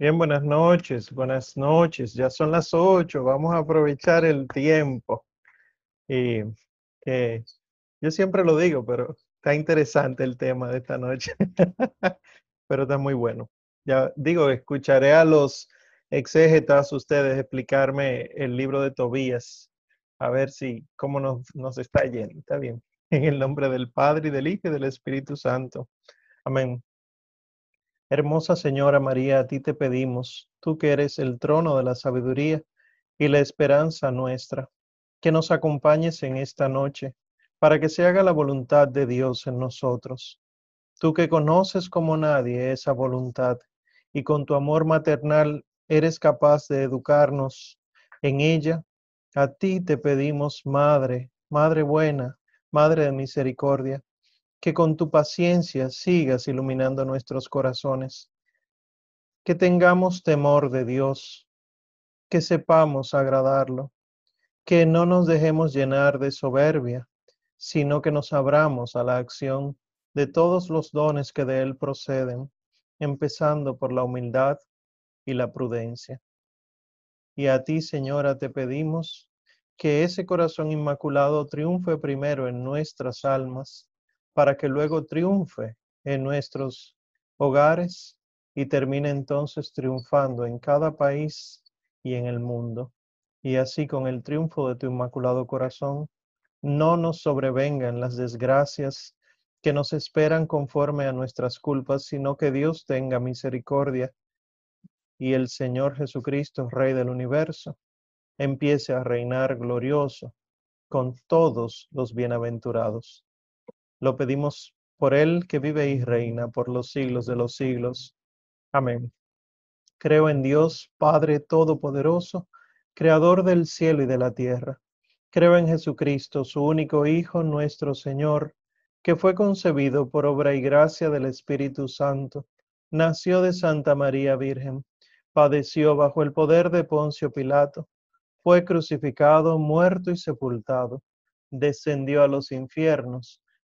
Bien, buenas noches, buenas noches. Ya son las ocho, vamos a aprovechar el tiempo. Y yo siempre lo digo, pero está interesante el tema de esta noche. pero está muy bueno. Ya digo, escucharé a los exégetas ustedes explicarme el libro de Tobías, a ver si cómo nos, nos está yendo. Está bien. En el nombre del Padre y del Hijo y del Espíritu Santo. Amén. Hermosa Señora María, a ti te pedimos, tú que eres el trono de la sabiduría y la esperanza nuestra, que nos acompañes en esta noche para que se haga la voluntad de Dios en nosotros. Tú que conoces como nadie esa voluntad y con tu amor maternal eres capaz de educarnos en ella, a ti te pedimos, Madre, Madre buena, Madre de misericordia, que con tu paciencia sigas iluminando nuestros corazones, que tengamos temor de Dios, que sepamos agradarlo, que no nos dejemos llenar de soberbia, sino que nos abramos a la acción de todos los dones que de Él proceden, empezando por la humildad y la prudencia. Y a ti, Señora, te pedimos que ese corazón inmaculado triunfe primero en nuestras almas para que luego triunfe en nuestros hogares y termine entonces triunfando en cada país y en el mundo. Y así con el triunfo de tu inmaculado corazón, no nos sobrevengan las desgracias que nos esperan conforme a nuestras culpas, sino que Dios tenga misericordia y el Señor Jesucristo, Rey del universo, empiece a reinar glorioso con todos los bienaventurados. Lo pedimos por Él que vive y reina por los siglos de los siglos. Amén. Creo en Dios, Padre Todopoderoso, Creador del cielo y de la tierra. Creo en Jesucristo, su único Hijo, nuestro Señor, que fue concebido por obra y gracia del Espíritu Santo. Nació de Santa María Virgen, padeció bajo el poder de Poncio Pilato, fue crucificado, muerto y sepultado, descendió a los infiernos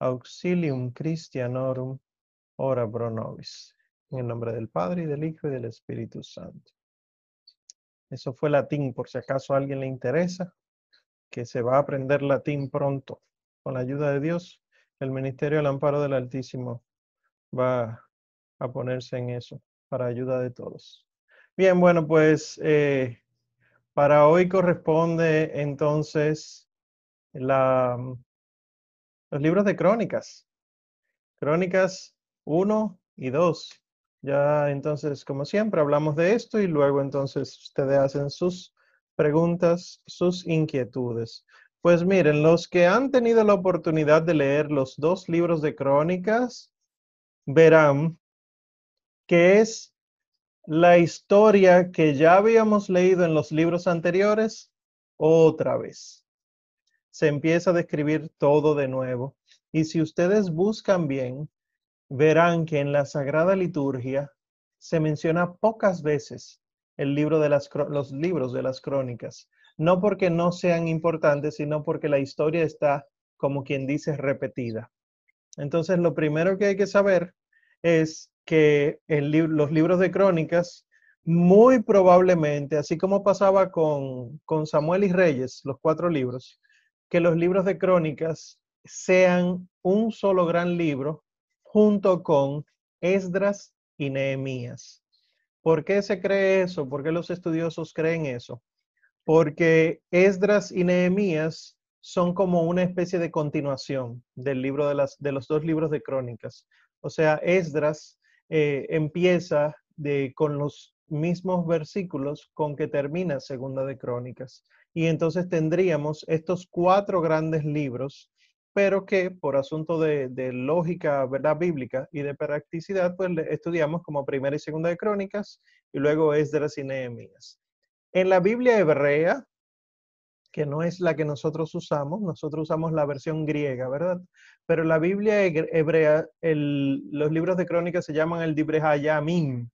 Auxilium Christianorum, ora pro nobis. En el nombre del Padre, y del Hijo, y del Espíritu Santo. Eso fue latín, por si acaso alguien le interesa, que se va a aprender latín pronto. Con la ayuda de Dios, el Ministerio del Amparo del Altísimo va a ponerse en eso, para ayuda de todos. Bien, bueno, pues eh, para hoy corresponde entonces la los libros de crónicas. Crónicas 1 y 2. Ya entonces, como siempre, hablamos de esto y luego entonces ustedes hacen sus preguntas, sus inquietudes. Pues miren, los que han tenido la oportunidad de leer los dos libros de crónicas, verán que es la historia que ya habíamos leído en los libros anteriores otra vez se empieza a describir todo de nuevo. Y si ustedes buscan bien, verán que en la Sagrada Liturgia se menciona pocas veces el libro de las, los libros de las crónicas. No porque no sean importantes, sino porque la historia está, como quien dice, repetida. Entonces, lo primero que hay que saber es que en los libros de crónicas, muy probablemente, así como pasaba con, con Samuel y Reyes, los cuatro libros, que los libros de crónicas sean un solo gran libro junto con Esdras y Nehemías. ¿Por qué se cree eso? ¿Por qué los estudiosos creen eso? Porque Esdras y Nehemías son como una especie de continuación del libro de, las, de los dos libros de crónicas. O sea, Esdras eh, empieza con los mismos versículos con que termina Segunda de Crónicas. Y entonces tendríamos estos cuatro grandes libros pero que por asunto de, lógica, verdad bíblica y de practicidad, pues estudiamos como primera y segunda de Crónicas y luego Esdras y Nehemías. En la Biblia hebrea, que no es la que nosotros usamos, nosotros usamos la versión griega, ¿verdad? Pero la Biblia hebrea, los libros de crónicas se llaman el Dibrehayamim,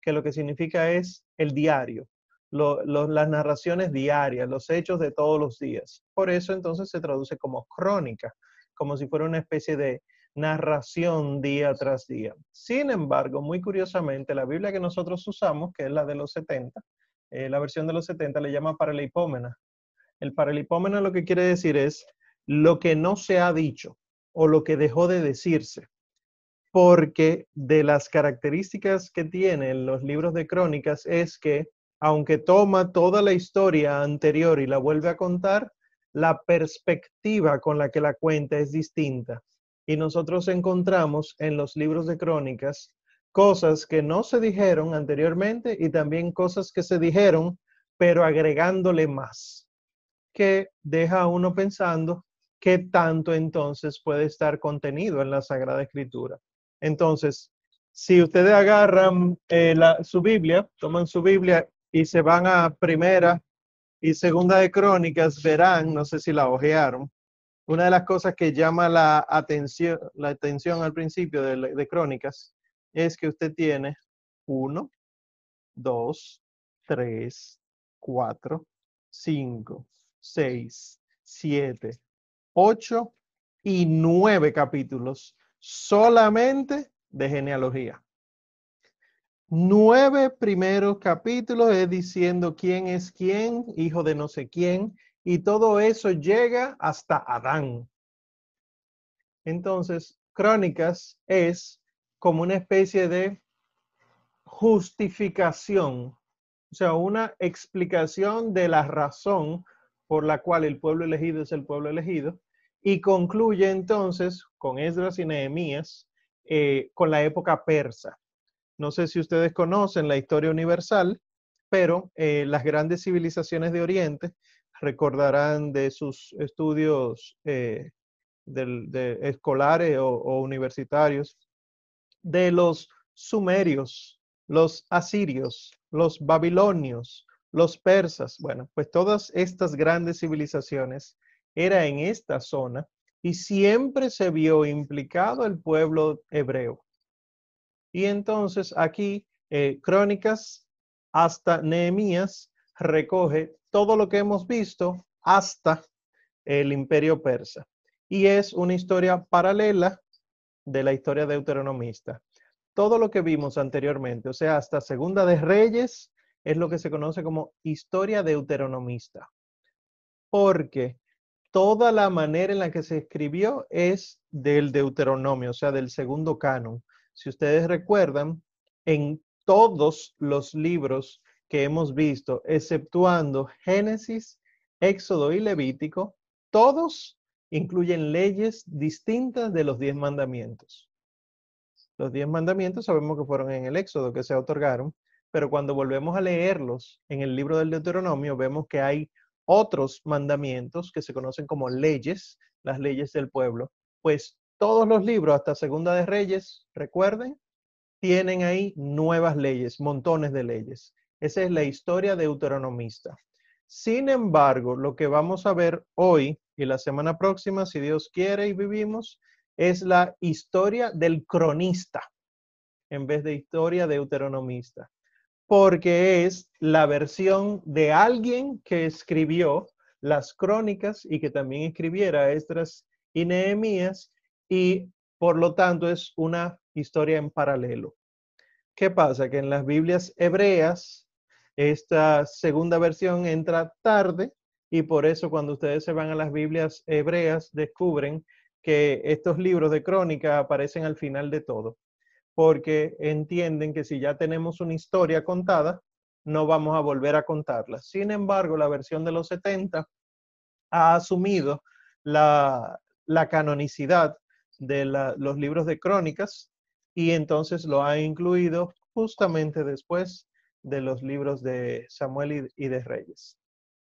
que lo que significa es el diario, las narraciones diarias, los hechos de todos los días. Por eso entonces se traduce como crónica, como si fuera una especie de narración día tras día. Sin embargo, muy curiosamente, la Biblia que nosotros usamos, que es la de los 70, eh, la versión de los 70 le llama paralipómena, el paralipómeno lo que quiere decir es lo que no se ha dicho o lo que dejó de decirse. Porque de las características que tienen los libros de crónicas es que, aunque toma toda la historia anterior y la vuelve a contar, la perspectiva con la que la cuenta es distinta. Y nosotros encontramos en los libros de crónicas cosas que no se dijeron anteriormente y también cosas que se dijeron, pero agregándole más que deja a uno pensando qué tanto entonces puede estar contenido en la Sagrada Escritura. Entonces, si ustedes agarran eh, su Biblia, toman su Biblia y se van a primera y segunda de Crónicas, verán, no sé si la ojearon, una de las cosas que llama la atención, la atención al principio de, de Crónicas es que usted tiene uno, dos, tres, cuatro, cinco, 6, 7, 8 y 9 capítulos solamente de genealogía. Nueve primeros capítulos es diciendo quién es quién, hijo de no sé quién, y todo eso llega hasta Adán. Entonces, Crónicas es como una especie de justificación, o sea, una explicación de la razón por la cual el pueblo elegido es el pueblo elegido, y concluye entonces con Esdras y Nehemías eh, con la época persa. No sé si ustedes conocen la historia universal, pero eh, las grandes civilizaciones de Oriente recordarán de sus estudios eh, escolares o, o universitarios de los sumerios, los asirios, los babilonios, los persas, bueno, pues todas estas grandes civilizaciones era en esta zona y siempre se vio implicado el pueblo hebreo. Y entonces aquí eh, Crónicas hasta Nehemías recoge todo lo que hemos visto hasta el imperio persa. Y es una historia paralela de la historia deuteronomista. Todo lo que vimos anteriormente, o sea, hasta Segunda de Reyes, es lo que se conoce como historia deuteronomista, porque toda la manera en la que se escribió es del Deuteronomio, o sea, del segundo canon. Si ustedes recuerdan, en todos los libros que hemos visto, exceptuando Génesis, Éxodo y Levítico, todos incluyen leyes distintas de los diez mandamientos. Los diez mandamientos sabemos que fueron en el Éxodo que se otorgaron, pero cuando volvemos a leerlos en el libro del Deuteronomio, vemos que hay otros mandamientos que se conocen como leyes, las leyes del pueblo, pues todos los libros, hasta Segunda de Reyes, recuerden, tienen ahí nuevas leyes, montones de leyes. Esa es la historia deuteronomista. Sin embargo, lo que vamos a ver hoy y la semana próxima, si Dios quiere y vivimos, es la historia del cronista en vez de historia deuteronomista porque es la versión de alguien que escribió las crónicas y que también escribiera Estras y Nehemías y por lo tanto es una historia en paralelo. ¿Qué pasa? Que en las Biblias hebreas esta segunda versión entra tarde y por eso cuando ustedes se van a las Biblias hebreas descubren que estos libros de crónica aparecen al final de todo porque entienden que si ya tenemos una historia contada, no vamos a volver a contarla. Sin embargo, la versión de los 70 ha asumido la, canonicidad de los libros de crónicas y entonces lo ha incluido justamente después de los libros de Samuel y de Reyes.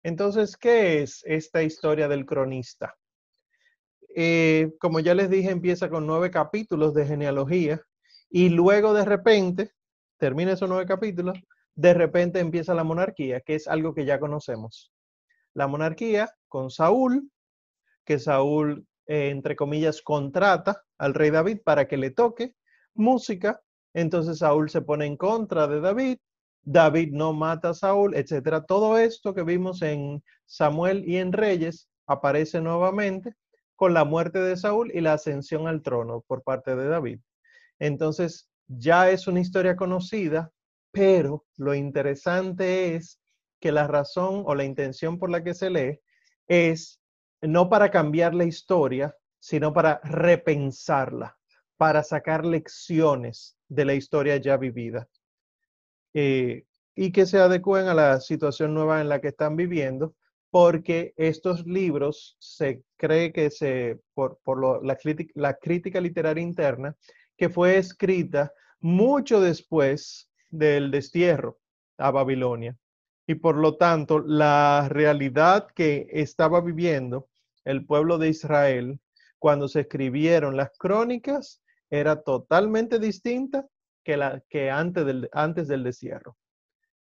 Entonces, ¿qué es esta historia del cronista? eh, como ya les dije, empieza con nueve capítulos de genealogía y luego de repente, termina esos nueve capítulos, de repente empieza la monarquía, que es algo que ya conocemos. La monarquía con Saúl, que Saúl, eh, entre comillas, contrata al rey David para que le toque música. Entonces Saúl se pone en contra de David. David no mata a Saúl, etcétera. Todo esto que vimos en Samuel y en Reyes aparece nuevamente con la muerte de Saúl y la ascensión al trono por parte de David. Entonces, ya es una historia conocida, pero lo interesante es que la razón o la intención por la que se lee es no para cambiar la historia, sino para repensarla, para sacar lecciones de la historia ya vivida eh, y que se adecúen a la situación nueva en la que están viviendo, porque estos libros se cree que se, por, la, la crítica literaria interna, que fue escrita mucho después del destierro a Babilonia. Y por lo tanto, la realidad que estaba viviendo el pueblo de Israel cuando se escribieron las crónicas era totalmente distinta que, la, que antes, del, antes del destierro.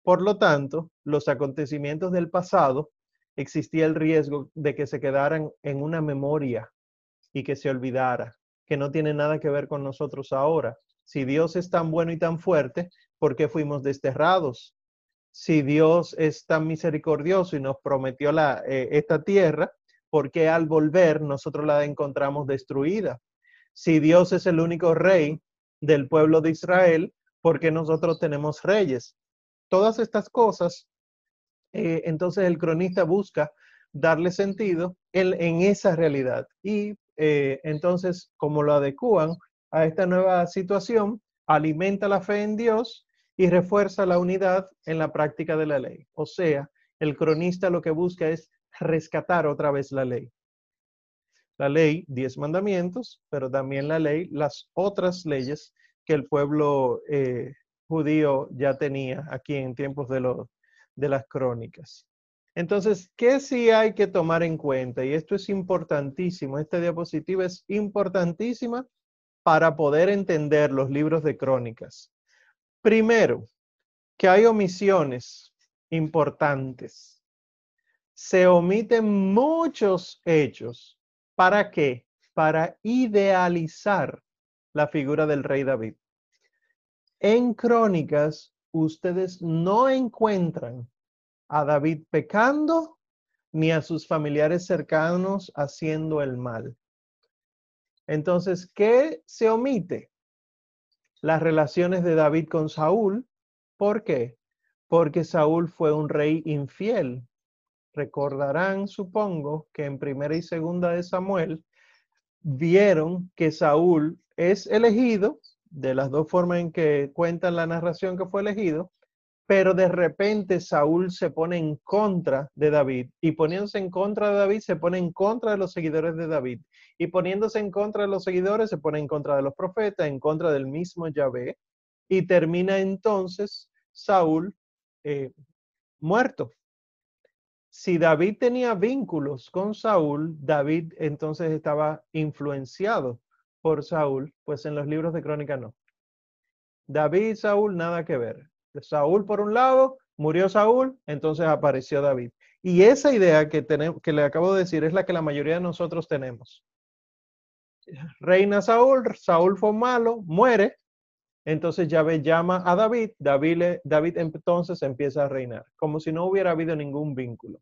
Por lo tanto, los acontecimientos del pasado existía el riesgo de que se quedaran en una memoria y que se olvidara, que no tiene nada que ver con nosotros ahora. Si Dios es tan bueno y tan fuerte, ¿por qué fuimos desterrados? Si Dios es tan misericordioso y nos prometió la, eh, esta tierra, ¿por qué al volver nosotros la encontramos destruida? Si Dios es el único rey del pueblo de Israel, ¿por qué nosotros tenemos reyes? Todas estas cosas, eh, entonces el cronista busca darle sentido en, esa realidad. Y eh, entonces, como lo adecúan a esta nueva situación, alimenta la fe en Dios y refuerza la unidad en la práctica de la ley. O sea, el cronista lo que busca es rescatar otra vez la ley. La ley, diez mandamientos, pero también la ley, las otras leyes que el pueblo eh, judío ya tenía aquí en tiempos de, de las crónicas. Entonces, ¿qué sí hay que tomar en cuenta? Y esto es importantísimo, esta diapositiva es importantísima para poder entender los libros de crónicas. Primero, que hay omisiones importantes. Se omiten muchos hechos. ¿Para qué? Para idealizar la figura del rey David. En crónicas, ustedes no encuentran a David pecando ni a sus familiares cercanos haciendo el mal. Entonces, ¿qué se omite? Las relaciones de David con Saúl. ¿Por qué? Porque Saúl fue un rey infiel. Recordarán, supongo, que en primera y segunda de Samuel vieron que Saúl es elegido, de las dos formas en que cuentan la narración que fue elegido, pero de repente Saúl se pone en contra de David y poniéndose en contra de David se pone en contra de los seguidores de David y poniéndose en contra de los seguidores se pone en contra de los profetas, en contra del mismo Yahvé y termina entonces Saúl eh, muerto. Si David tenía vínculos con Saúl, David entonces estaba influenciado por Saúl, pues en los libros de crónica no. David y Saúl nada que ver. Saúl por un lado, murió Saúl, entonces apareció David. Y esa idea que, tenemos, que le acabo de decir es la que la mayoría de nosotros tenemos. Reina Saúl, Saúl fue malo, muere, entonces Yahvé llama a David, David, David entonces empieza a reinar, como si no hubiera habido ningún vínculo.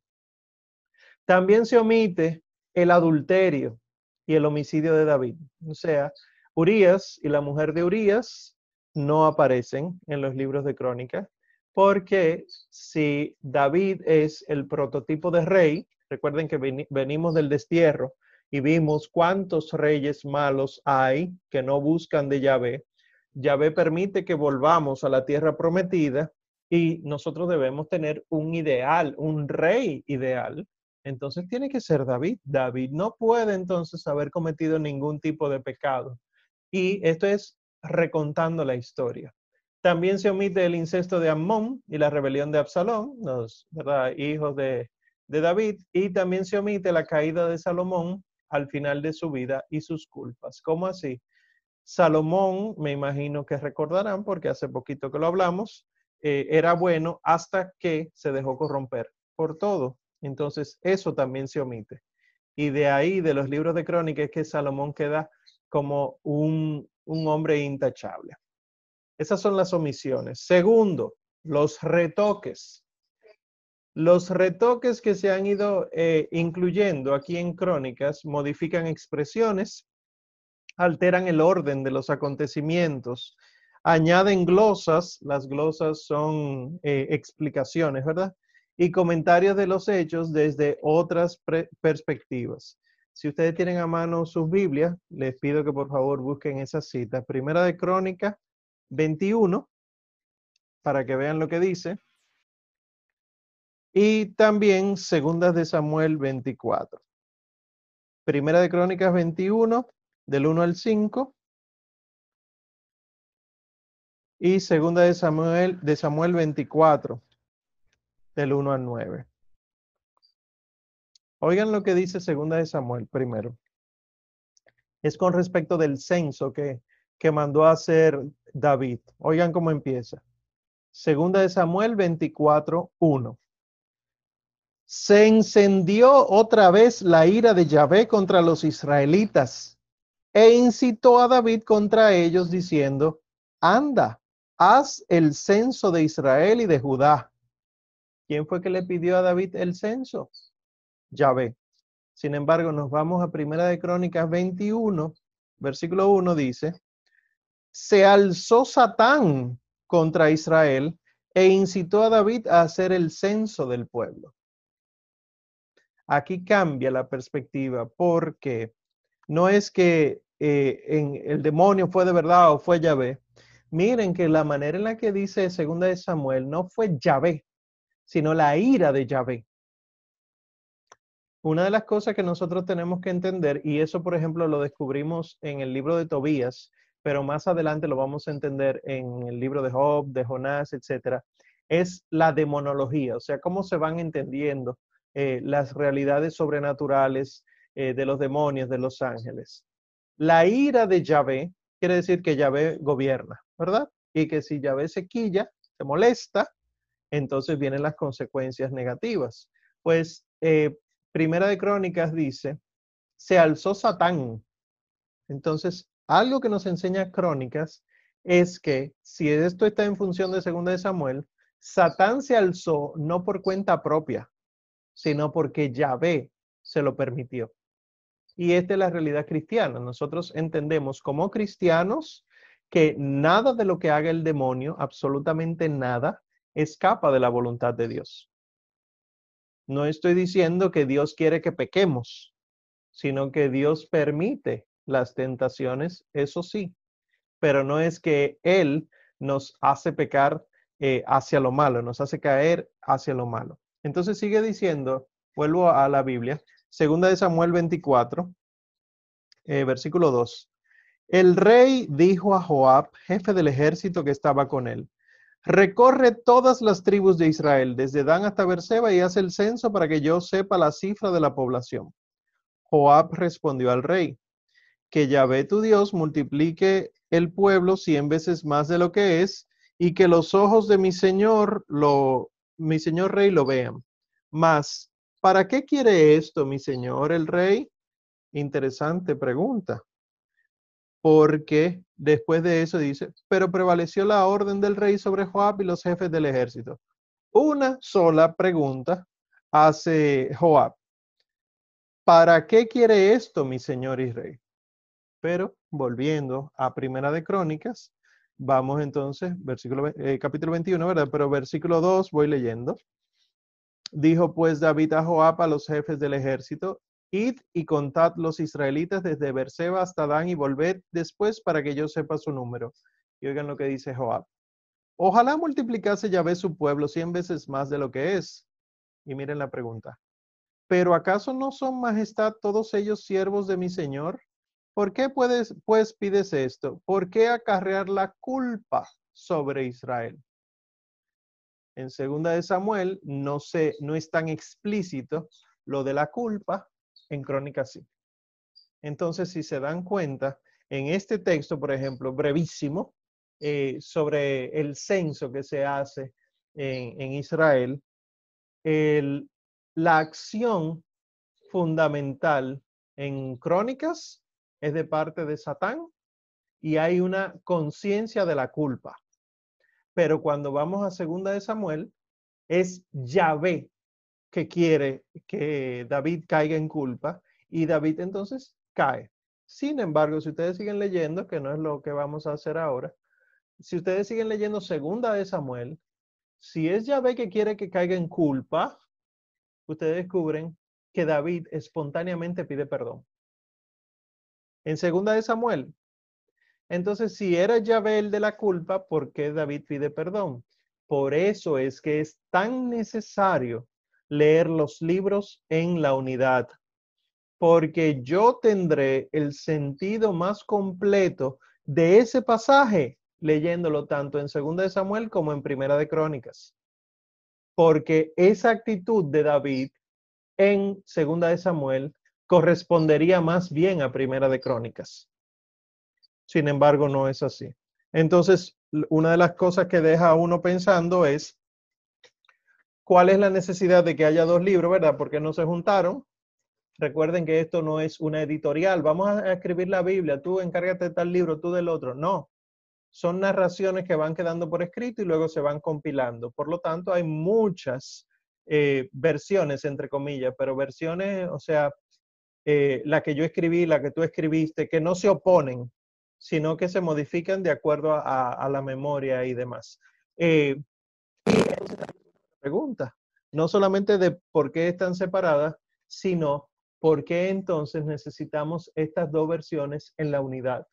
También se omite el adulterio y el homicidio de David. O sea, Urias y la mujer de Urias no aparecen en los libros de crónica, porque si David es el prototipo de rey, recuerden que venimos del destierro y vimos cuántos reyes malos hay que no buscan de Yahvé. Yahvé permite que volvamos a la tierra prometida y nosotros debemos tener un ideal, un rey ideal. Entonces tiene que ser David. David no puede entonces haber cometido ningún tipo de pecado. Y esto es recontando la historia. También se omite el incesto de Amón y la rebelión de Absalón, los hijos de, David, y también se omite la caída de Salomón al final de su vida y sus culpas. ¿Cómo así? Salomón, me imagino que recordarán, porque hace poquito que lo hablamos, eh, era bueno hasta que se dejó corromper por todo. Entonces, eso también se omite. Y de ahí, de los libros de crónicas, es que Salomón queda como un, un hombre intachable. Esas son las omisiones. Segundo, los retoques. Los retoques que se han ido eh, incluyendo aquí en crónicas modifican expresiones, alteran el orden de los acontecimientos, añaden glosas, las glosas son eh, explicaciones, ¿verdad? Y comentarios de los hechos desde otras perspectivas. Si ustedes tienen a mano sus Biblias, les pido que por favor busquen esa cita. Primera de Crónica 21, para que vean lo que dice. Y también Segunda de Samuel 24. Primera de Crónicas 21, del 1 al 5. Y Segunda de Samuel, de Samuel 24, del 1 al 9. Oigan lo que dice Segunda de Samuel primero. Es con respecto del censo que, que mandó a hacer David. Oigan cómo empieza. Segunda de Samuel 24, 1 se encendió otra vez la ira de Yahvé contra los israelitas e incitó a David contra ellos diciendo, anda, haz el censo de Israel y de Judá. ¿Quién fue que le pidió a David el censo? Yahvé. Sin embargo, nos vamos a Primera de Crónicas 21, versículo 1 dice, se alzó Satán contra Israel e incitó a David a hacer el censo del pueblo. Aquí cambia la perspectiva porque no es que eh, en el demonio fue de verdad o fue Yahvé. Miren que la manera en la que dice segunda de Samuel no fue Yahvé, sino la ira de Yahvé. Una de las cosas que nosotros tenemos que entender, y eso por ejemplo lo descubrimos en el libro de Tobías, pero más adelante lo vamos a entender en el libro de Job, de Jonás, etcétera, es la demonología, o sea, cómo se van entendiendo eh, las realidades sobrenaturales eh, de los demonios, de los ángeles. La ira de Yahvé quiere decir que Yahvé gobierna, ¿verdad? Y que si Yahvé se quilla, se molesta, entonces vienen las consecuencias negativas. Pues eh, Primera de Crónicas dice, se alzó Satán. Entonces, algo que nos enseña Crónicas es que si esto está en función de Segunda de Samuel, Satán se alzó no por cuenta propia, sino porque Yahvé se lo permitió. Y esta es la realidad cristiana. Nosotros entendemos como cristianos que nada de lo que haga el demonio, absolutamente nada, escapa de la voluntad de Dios. No estoy diciendo que Dios quiere que pequemos, sino que Dios permite las tentaciones, eso sí, pero no es que Él nos hace pecar eh, hacia lo malo, nos hace caer hacia lo malo. Entonces sigue diciendo, vuelvo a la Biblia, segunda de Samuel 24, eh, versículo 2. El rey dijo a Joab, jefe del ejército que estaba con él, recorre todas las tribus de Israel, desde Dan hasta Berseba, y hace el censo para que yo sepa la cifra de la población. Joab respondió al rey, que Yahvé tu Dios multiplique el pueblo cien veces más de lo que es, y que los ojos de mi Señor lo mi señor rey lo vean. Mas, ¿para qué quiere esto, mi señor el rey? Interesante pregunta. Porque después de eso dice, pero prevaleció la orden del rey sobre Joab y los jefes del ejército. Una sola pregunta hace Joab. ¿Para qué quiere esto, mi señor y rey? Pero volviendo a Primera de Crónicas, Vamos entonces, versículo, eh, capítulo 21, ¿verdad? Pero versículo 2 voy leyendo. Dijo pues David a Joab a los jefes del ejército, id y contad los israelitas desde Berseba hasta Dan y volved después para que yo sepa su número. Y oigan lo que dice Joab. Ojalá multiplicase Yahvé su pueblo cien veces más de lo que es. Y miren la pregunta. ¿Pero acaso no son majestad todos ellos siervos de mi Señor? ¿Por qué puedes, pues pides esto? ¿Por qué acarrear la culpa sobre Israel? En segunda de Samuel no, se, no es tan explícito lo de la culpa, en crónica sí. Entonces, si se dan cuenta, en este texto, por ejemplo, brevísimo, eh, sobre el censo que se hace en, Israel, la acción fundamental en crónicas es de parte de Satán y hay una conciencia de la culpa. Pero cuando vamos a segunda de Samuel, es Yahvé que quiere que David caiga en culpa y David entonces cae. Sin embargo, si ustedes siguen leyendo, que no es lo que vamos a hacer ahora, si ustedes siguen leyendo segunda de Samuel, si es Yahvé que quiere que caiga en culpa, ustedes descubren que David espontáneamente pide perdón. En segunda de Samuel. Entonces, si era Yahvé el de la culpa, ¿por qué David pide perdón? Por eso es que es tan necesario leer los libros en la unidad, porque yo tendré el sentido más completo de ese pasaje leyéndolo tanto en Segunda de Samuel como en Primera de Crónicas. Porque esa actitud de David en Segunda de Samuel correspondería más bien a Primera de Crónicas. Sin embargo, no es así. Entonces, una de las cosas que deja a uno pensando es cuál es la necesidad de que haya dos libros, ¿verdad? Porque no se juntaron. Recuerden que esto no es una editorial. Vamos a escribir la Biblia. Tú encárgate de tal libro, tú del otro. No son narraciones que van quedando por escrito y luego se van compilando. Por lo tanto, hay muchas eh, versiones, entre comillas, pero versiones, o sea, eh, la que yo escribí, la que tú escribiste, que no se oponen, sino que se modifican de acuerdo a, la memoria y demás. Eh, pregunta, no solamente de por qué están separadas, sino por qué entonces necesitamos estas dos versiones en la unidad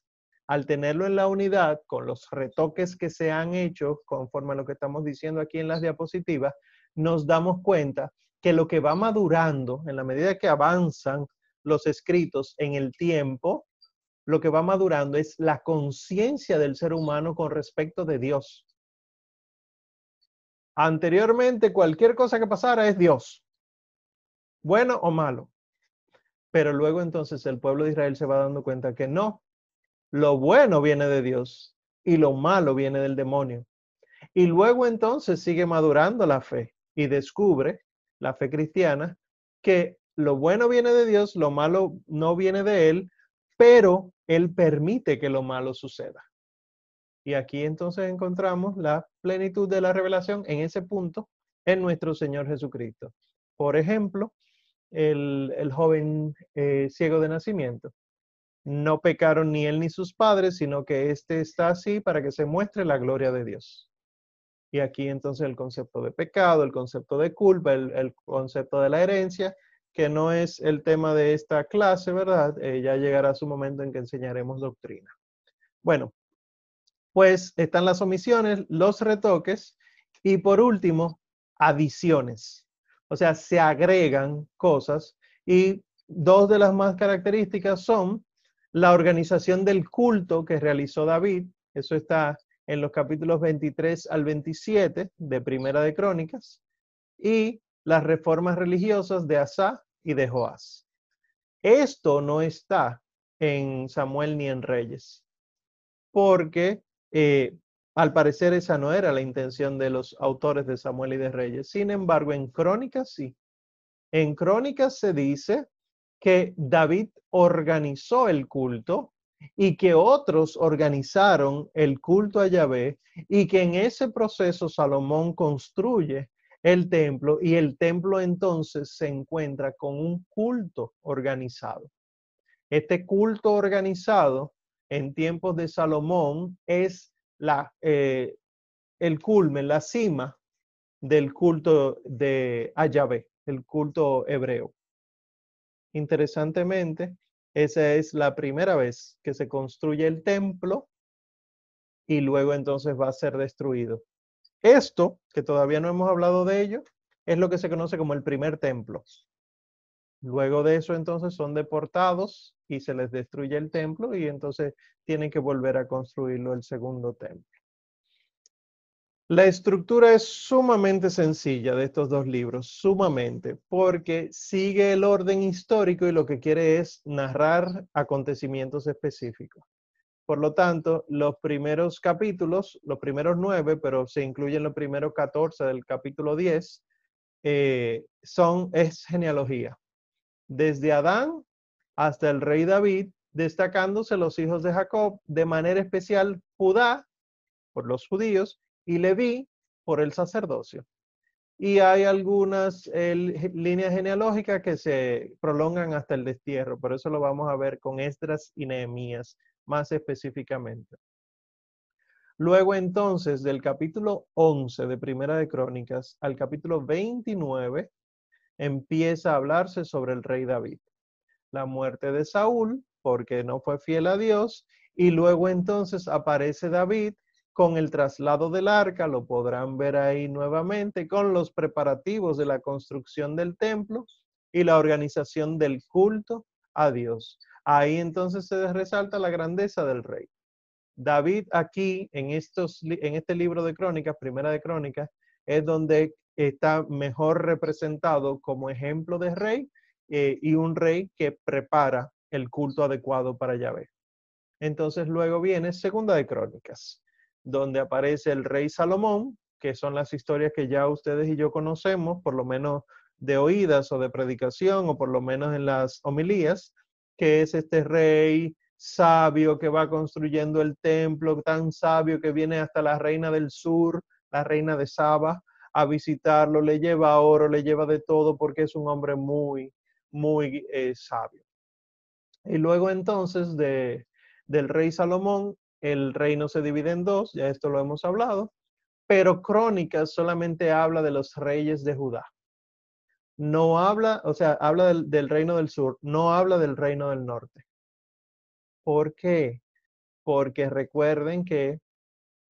al tenerlo en la unidad, con los retoques que se han hecho conforme a lo que estamos diciendo aquí en las diapositivas, nos damos cuenta que lo que va madurando en la medida que avanzan los escritos en el tiempo, lo que va madurando es la conciencia del ser humano con respecto de Dios. Anteriormente, cualquier cosa que pasara es Dios, bueno o malo. Pero luego entonces el pueblo de Israel se va dando cuenta que no, lo bueno viene de Dios y lo malo viene del demonio. Y luego entonces sigue madurando la fe y descubre, la fe cristiana, que lo bueno viene de Dios, lo malo no viene de Él, pero Él permite que lo malo suceda. Y aquí entonces encontramos la plenitud de la revelación en ese punto en nuestro Señor Jesucristo. Por ejemplo, el, joven eh, ciego de nacimiento no pecaron ni él ni sus padres, sino que éste está así para que se muestre la gloria de Dios. Y aquí entonces el concepto de pecado, el concepto de culpa, el, concepto de la herencia, que no es el tema de esta clase, ¿verdad? Eh, ya llegará su momento en que enseñaremos doctrina. Bueno, pues están las omisiones, los retoques y por último, adiciones. O sea, se agregan cosas y dos de las más características son la organización del culto que realizó David, eso está en los capítulos 23 al 27 de Primera de Crónicas, y las reformas religiosas de Asa y de Joás. Esto no está en Samuel ni en Reyes, porque eh, al parecer esa no era la intención de los autores de Samuel y de Reyes. Sin embargo, en Crónicas sí. En Crónicas se dice que David organizó el culto y que otros organizaron el culto a Yahvé y que en ese proceso Salomón construye el templo y el templo entonces se encuentra con un culto organizado. Este culto organizado en tiempos de Salomón es la, eh, el culmen, la cima del culto de a Yahvé, el culto hebreo. Interesantemente, esa es la primera vez que se construye el templo y luego entonces va a ser destruido. Esto, que todavía no hemos hablado de ello, es lo que se conoce como el primer templo. Luego de eso entonces son deportados y se les destruye el templo y entonces tienen que volver a construirlo el segundo templo. La estructura es sumamente sencilla de estos dos libros, sumamente, porque sigue el orden histórico y lo que quiere es narrar acontecimientos específicos. Por lo tanto, los primeros capítulos, los primeros nueve, pero se incluyen los primeros catorce del capítulo diez, eh, son, es genealogía. Desde Adán hasta el rey David, destacándose los hijos de Jacob, de manera especial Judá, por los judíos, y Leví por el sacerdocio. Y hay algunas líneas genealógicas que se prolongan hasta el destierro, por eso lo vamos a ver con Esdras y Nehemías más específicamente. Luego entonces, del capítulo 11 de Primera de Crónicas al capítulo 29, empieza a hablarse sobre el rey David. La muerte de Saúl, porque no fue fiel a Dios, y luego entonces aparece David con el traslado del arca, lo podrán ver ahí nuevamente, con los preparativos de la construcción del templo y la organización del culto a Dios. Ahí entonces se resalta la grandeza del rey. David aquí, en, estos, en este libro de crónicas, primera de crónicas, es donde está mejor representado como ejemplo de rey eh, y un rey que prepara el culto adecuado para Yahvé. Entonces luego viene segunda de crónicas donde aparece el rey Salomón, que son las historias que ya ustedes y yo conocemos, por lo menos de oídas o de predicación, o por lo menos en las homilías, que es este rey sabio que va construyendo el templo, tan sabio que viene hasta la reina del sur, la reina de Saba, a visitarlo, le lleva oro, le lleva de todo porque es un hombre muy, muy eh, sabio. Y luego entonces de, del rey Salomón el reino se divide en dos, ya esto lo hemos hablado, pero Crónicas solamente habla de los reyes de Judá. No habla, o sea, habla del, reino del sur, no habla del reino del norte. ¿Por qué? Porque recuerden que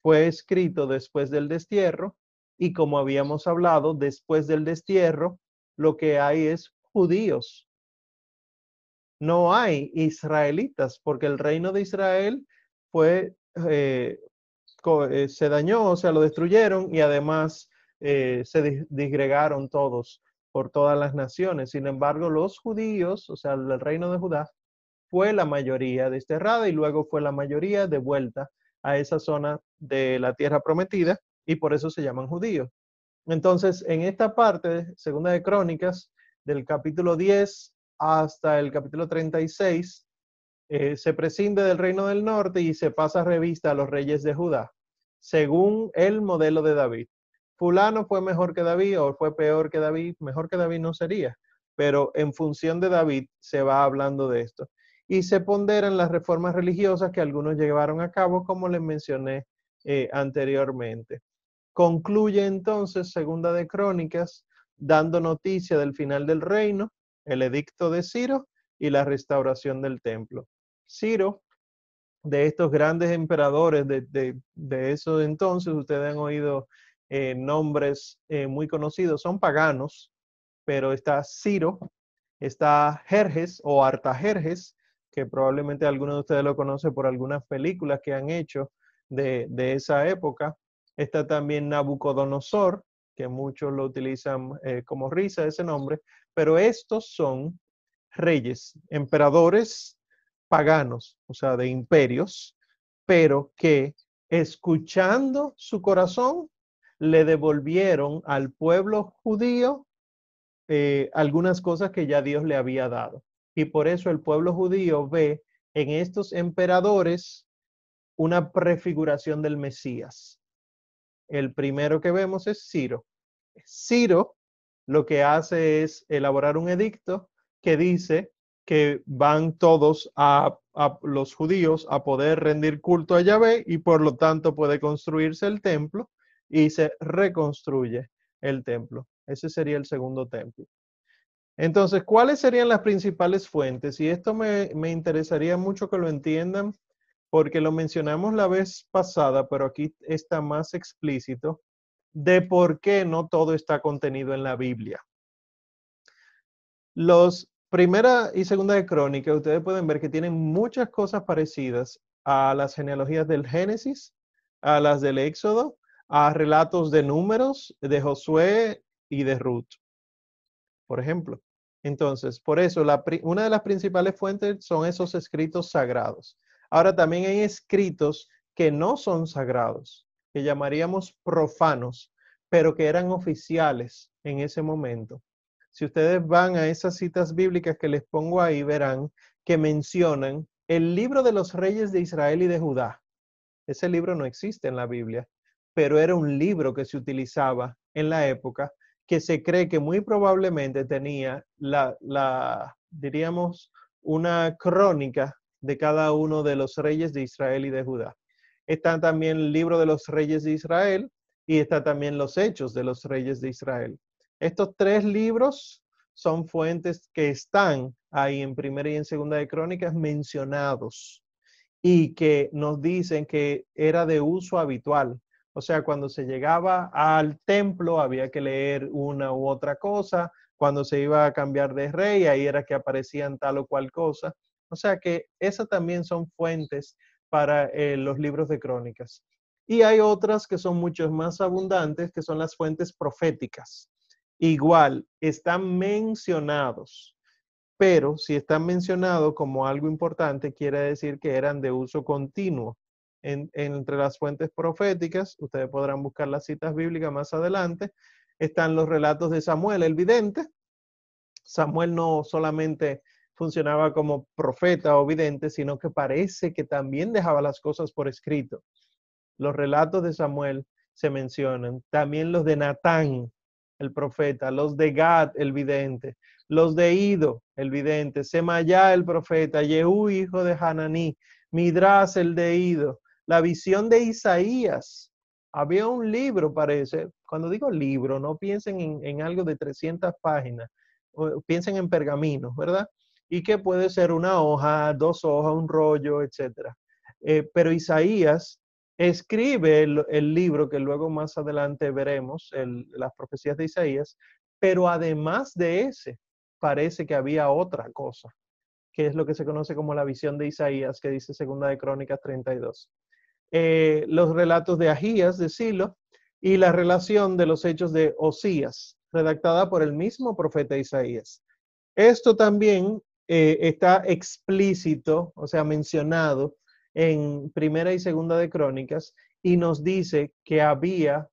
fue escrito después del destierro y como habíamos hablado, después del destierro, lo que hay es judíos. No hay israelitas, porque el reino de Israel fue, eh, eh, se dañó, o sea, lo destruyeron y además eh, se disgregaron todos por todas las naciones. Sin embargo, los judíos, o sea, el reino de Judá, fue la mayoría desterrada y luego fue la mayoría de vuelta a esa zona de la tierra prometida y por eso se llaman judíos. Entonces, en esta parte, segunda de Crónicas, del capítulo 10 hasta el capítulo 36, eh, se prescinde del reino del norte y se pasa revista a los reyes de Judá, según el modelo de David. Fulano fue mejor que David o fue peor que David, mejor que David no sería, pero en función de David se va hablando de esto. Y se ponderan las reformas religiosas que algunos llevaron a cabo, como les mencioné eh, anteriormente. Concluye entonces Segunda de Crónicas dando noticia del final del reino, el edicto de Ciro y la restauración del templo. Ciro, de estos grandes emperadores de, de, esos entonces, ustedes han oído eh, nombres eh, muy conocidos, son paganos, pero está Ciro, está Jerjes o Artajerjes, que probablemente algunos de ustedes lo conocen por algunas películas que han hecho de, de esa época. Está también Nabucodonosor, que muchos lo utilizan eh, como risa ese nombre, pero estos son reyes, emperadores paganos, o sea, de imperios, pero que escuchando su corazón le devolvieron al pueblo judío eh, algunas cosas que ya Dios le había dado. Y por eso el pueblo judío ve en estos emperadores una prefiguración del Mesías. El primero que vemos es Ciro. Ciro lo que hace es elaborar un edicto que dice que van todos a, los judíos a poder rendir culto a Yahvé y por lo tanto puede construirse el templo y se reconstruye el templo. Ese sería el segundo templo. Entonces, ¿cuáles serían las principales fuentes? Y esto me, me, interesaría mucho que lo entiendan porque lo mencionamos la vez pasada, pero aquí está más explícito de por qué no todo está contenido en la Biblia. Los primera y segunda de Crónica, ustedes pueden ver que tienen muchas cosas parecidas a las genealogías del Génesis, a las del Éxodo, a relatos de números, de Josué y de Ruth, por ejemplo. Entonces, por eso, una de las principales fuentes son esos escritos sagrados. Ahora, también hay escritos que no son sagrados, que llamaríamos profanos, pero que eran oficiales en ese momento. Si ustedes van a esas citas bíblicas que les pongo ahí, verán que mencionan el libro de los reyes de Israel y de Judá. Ese libro no existe en la Biblia, pero era un libro que se utilizaba en la época que se cree que muy probablemente tenía la, la diríamos, una crónica de cada uno de los reyes de Israel y de Judá. Está también el libro de los reyes de Israel y está también los hechos de los reyes de Israel. Estos tres libros son fuentes que están ahí en primera y en segunda de crónicas mencionados y que nos dicen que era de uso habitual. O sea, cuando se llegaba al templo había que leer una u otra cosa, cuando se iba a cambiar de rey, ahí era que aparecían tal o cual cosa. O sea que esas también son fuentes para eh, los libros de crónicas. Y hay otras que son mucho más abundantes, que son las fuentes proféticas. Igual, están mencionados, pero si están mencionados como algo importante, quiere decir que eran de uso continuo. entre las fuentes proféticas, ustedes podrán buscar las citas bíblicas más adelante, están los relatos de Samuel, el vidente. Samuel no solamente funcionaba como profeta o vidente, sino que parece que también dejaba las cosas por escrito. Los relatos de Samuel se mencionan, también los de Natán, el profeta, los de Gad, el vidente, los de Ido, el vidente, Semayá, el profeta, Yehú, hijo de Hananí, Midras, el de Ido, la visión de Isaías. Había un libro, parece. Cuando digo libro, no piensen en, algo de 300 páginas, piensen en pergaminos, ¿verdad? Y que puede ser una hoja, dos hojas, un rollo, etc. Eh, pero Isaías escribe el, libro que luego más adelante veremos, las profecías de Isaías, pero además de ese, parece que había otra cosa, que es lo que se conoce como la visión de Isaías, que dice Segunda de Crónicas 32. Eh, los relatos de Agías, de Silo, y la relación de los hechos de Osías, redactada por el mismo profeta Isaías. Esto también eh, está explícito, o sea, mencionado en primera y segunda de Crónicas y nos dice que había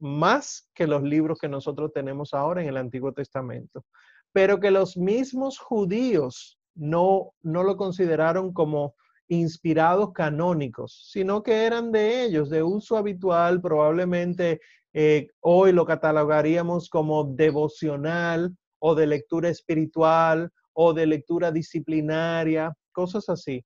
más que los libros que nosotros tenemos ahora en el Antiguo Testamento, pero que los mismos judíos no, no lo consideraron como inspirados canónicos, sino que eran de ellos, de uso habitual, probablemente eh, hoy lo catalogaríamos como devocional o de lectura espiritual o de lectura disciplinaria, cosas así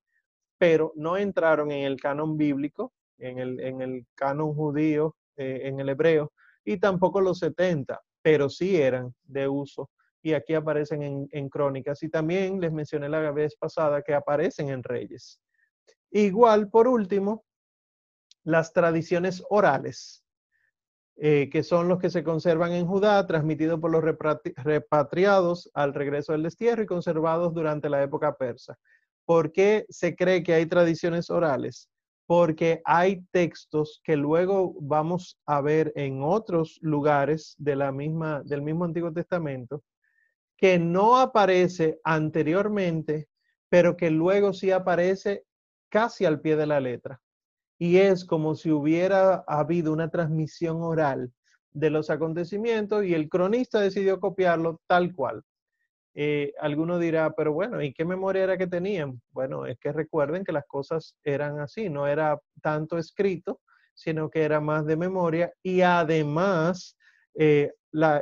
pero no entraron en el canon bíblico, en el, canon judío, eh, en el hebreo, y tampoco los 70, pero sí eran de uso. Y aquí aparecen en, en crónicas. Y también les mencioné la vez pasada que aparecen en reyes. Igual, por último, las tradiciones orales, eh, que son los que se conservan en Judá, transmitidos por los repatriados al regreso del destierro y conservados durante la época persa. ¿Por qué se cree que hay tradiciones orales? Porque hay textos que luego vamos a ver en otros lugares de la misma, del mismo Antiguo Testamento que no aparece anteriormente, pero que luego sí aparece casi al pie de la letra. Y es como si hubiera habido una transmisión oral de los acontecimientos y el cronista decidió copiarlo tal cual. Eh, alguno dirá, pero bueno, ¿y qué memoria era que tenían? Bueno, es que recuerden que las cosas eran así, no era tanto escrito, sino que era más de memoria y además eh,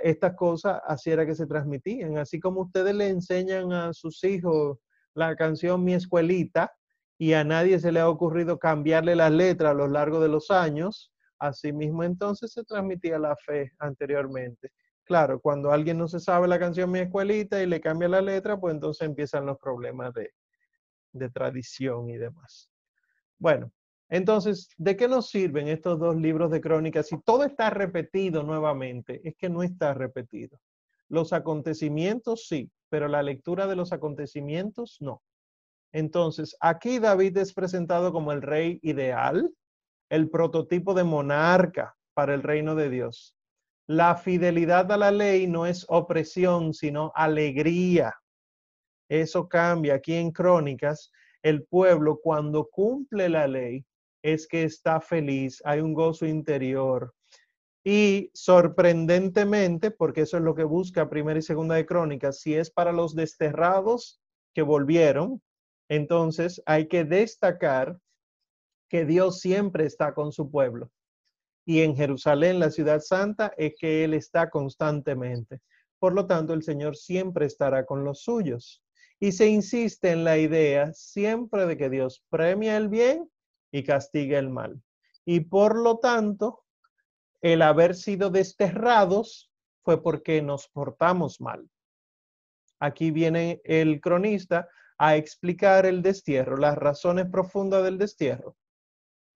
estas cosas así era que se transmitían. Así como ustedes le enseñan a sus hijos la canción Mi Escuelita y a nadie se le ha ocurrido cambiarle las letras a lo largo de los años, así mismo entonces se transmitía la fe anteriormente. Claro, cuando alguien no se sabe la canción Mi Escuelita y le cambia la letra, pues entonces empiezan los problemas de, de tradición y demás. Bueno, entonces, ¿de qué nos sirven estos dos libros de crónicas si todo está repetido nuevamente? Es que no está repetido. Los acontecimientos sí, pero la lectura de los acontecimientos no. Entonces, aquí David es presentado como el rey ideal, el prototipo de monarca para el reino de Dios. La fidelidad a la ley no es opresión, sino alegría. Eso cambia aquí en Crónicas. El pueblo cuando cumple la ley es que está feliz, hay un gozo interior. Y sorprendentemente, porque eso es lo que busca primera y segunda de Crónicas, si es para los desterrados que volvieron, entonces hay que destacar que Dios siempre está con su pueblo. Y en Jerusalén, la ciudad santa, es que Él está constantemente. Por lo tanto, el Señor siempre estará con los suyos. Y se insiste en la idea siempre de que Dios premia el bien y castiga el mal. Y por lo tanto, el haber sido desterrados fue porque nos portamos mal. Aquí viene el cronista a explicar el destierro, las razones profundas del destierro.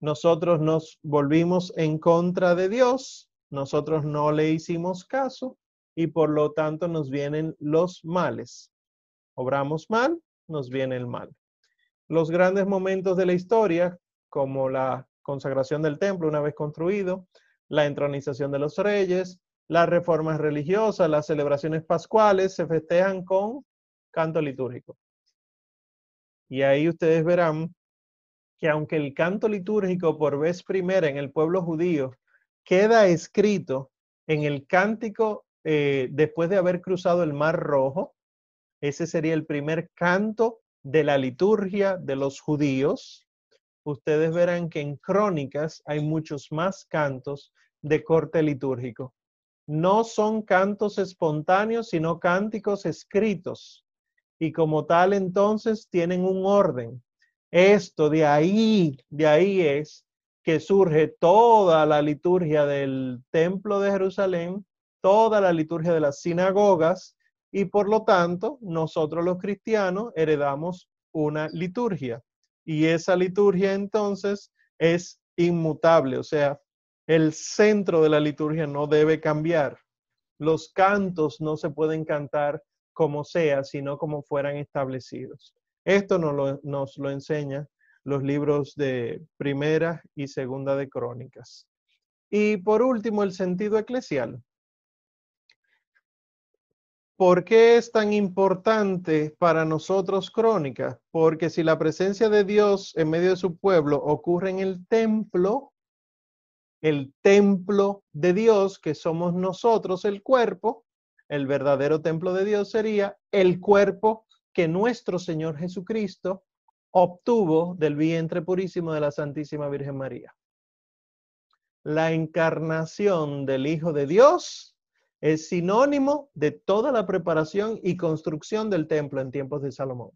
Nosotros nos volvimos en contra de Dios, nosotros no le hicimos caso y por lo tanto nos vienen los males. Obramos mal, nos viene el mal. Los grandes momentos de la historia, como la consagración del templo una vez construido, la entronización de los reyes, las reformas religiosas, las celebraciones pascuales, se festejan con canto litúrgico. Y ahí ustedes verán que aunque el canto litúrgico por vez primera en el pueblo judío queda escrito en el cántico eh, después de haber cruzado el Mar Rojo, ese sería el primer canto de la liturgia de los judíos, ustedes verán que en crónicas hay muchos más cantos de corte litúrgico. No son cantos espontáneos, sino cánticos escritos. Y como tal, entonces, tienen un orden. Esto de ahí, de ahí es que surge toda la liturgia del templo de Jerusalén, toda la liturgia de las sinagogas, y por lo tanto, nosotros los cristianos heredamos una liturgia y esa liturgia entonces es inmutable, o sea, el centro de la liturgia no debe cambiar. Los cantos no se pueden cantar como sea, sino como fueran establecidos. Esto nos lo, nos lo enseña los libros de primera y segunda de crónicas. Y por último, el sentido eclesial. ¿Por qué es tan importante para nosotros Crónica? Porque si la presencia de Dios en medio de su pueblo ocurre en el templo, el templo de Dios, que somos nosotros, el cuerpo, el verdadero templo de Dios sería el cuerpo que nuestro Señor Jesucristo obtuvo del vientre purísimo de la Santísima Virgen María. La encarnación del Hijo de Dios es sinónimo de toda la preparación y construcción del templo en tiempos de Salomón.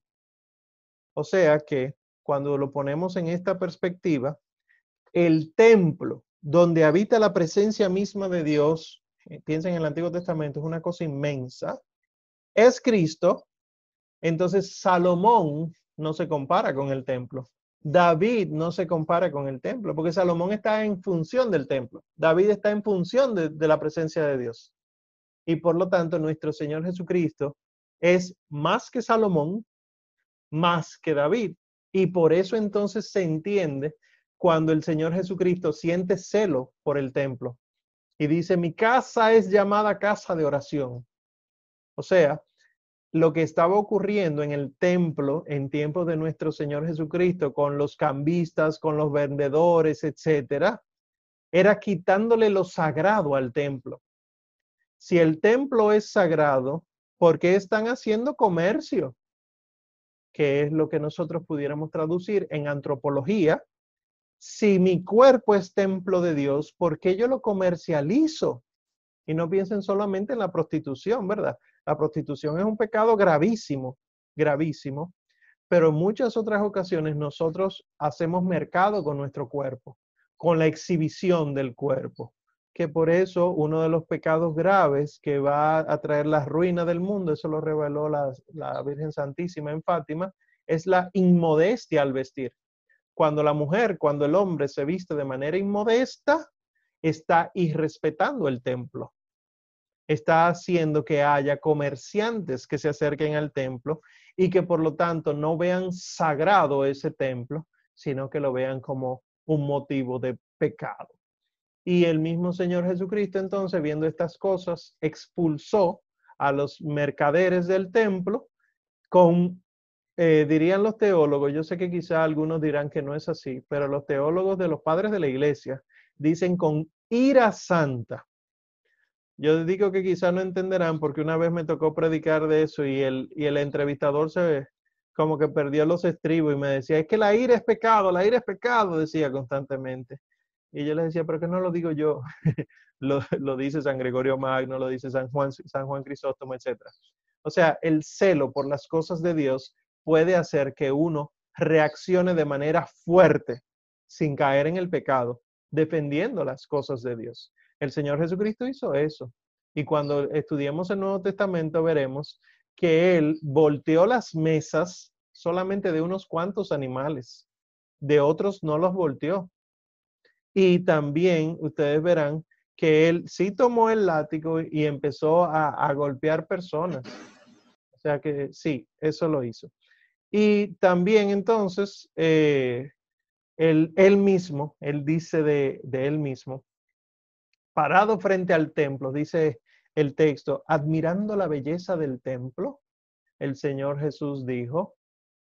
O sea que cuando lo ponemos en esta perspectiva, el templo donde habita la presencia misma de Dios, piensen en el Antiguo Testamento, es una cosa inmensa, es Cristo, entonces Salomón no se compara con el templo. David no se compara con el templo, porque Salomón está en función del templo. David está en función de, de la presencia de Dios. Y por lo tanto, nuestro Señor Jesucristo es más que Salomón, más que David. Y por eso entonces se entiende cuando el Señor Jesucristo siente celo por el templo y dice, mi casa es llamada casa de oración. O sea, lo que estaba ocurriendo en el templo en tiempos de nuestro Señor Jesucristo con los cambistas, con los vendedores, etcétera, era quitándole lo sagrado al templo si el templo es sagrado, ¿por qué están haciendo comercio? Que es lo que nosotros pudiéramos traducir en antropología. Si mi cuerpo es templo de Dios, ¿por qué yo lo comercializo? Y no piensen solamente en la prostitución, ¿verdad? La prostitución es un pecado gravísimo, gravísimo, pero en muchas otras ocasiones nosotros hacemos mercado con nuestro cuerpo, con la exhibición del cuerpo que por eso uno de los pecados graves que va a traer la ruina del mundo, eso lo reveló la, la Virgen Santísima en Fátima, es la inmodestia al vestir. Cuando la mujer, cuando el hombre se viste de manera inmodesta, está irrespetando el templo. Está haciendo que haya comerciantes que se acerquen al templo y que por lo tanto no vean sagrado ese templo, sino que lo vean como un motivo de pecado. Y el mismo Señor Jesucristo entonces, viendo estas cosas, expulsó a los mercaderes del templo con, eh, dirían los teólogos, yo sé que quizá algunos dirán que no es así, pero los teólogos de los padres de la iglesia dicen con ira santa. Yo digo que quizá no entenderán porque una vez me tocó predicar de eso y el, y el entrevistador se como que perdió los estribos y me decía, es que la ira es pecado, la ira es pecado, decía constantemente. Y yo le decía, pero que no lo digo yo, lo, lo, dice San Gregorio Magno, lo dice San Juan, San Juan Crisóstomo, etc. O sea, el celo por las cosas de Dios puede hacer que uno reaccione de manera fuerte sin caer en el pecado, defendiendo las cosas de Dios. El Señor Jesucristo hizo eso. Y cuando estudiemos el Nuevo Testamento veremos que Él volteó las mesas solamente de unos cuantos animales, de otros no los volteó. Y también ustedes verán que Él sí tomó el látigo y empezó a, golpear personas. O sea que sí, eso lo hizo. Y también entonces, eh, él, mismo, él dice de, de él mismo, parado frente al templo, dice el texto, admirando la belleza del templo, el Señor Jesús dijo,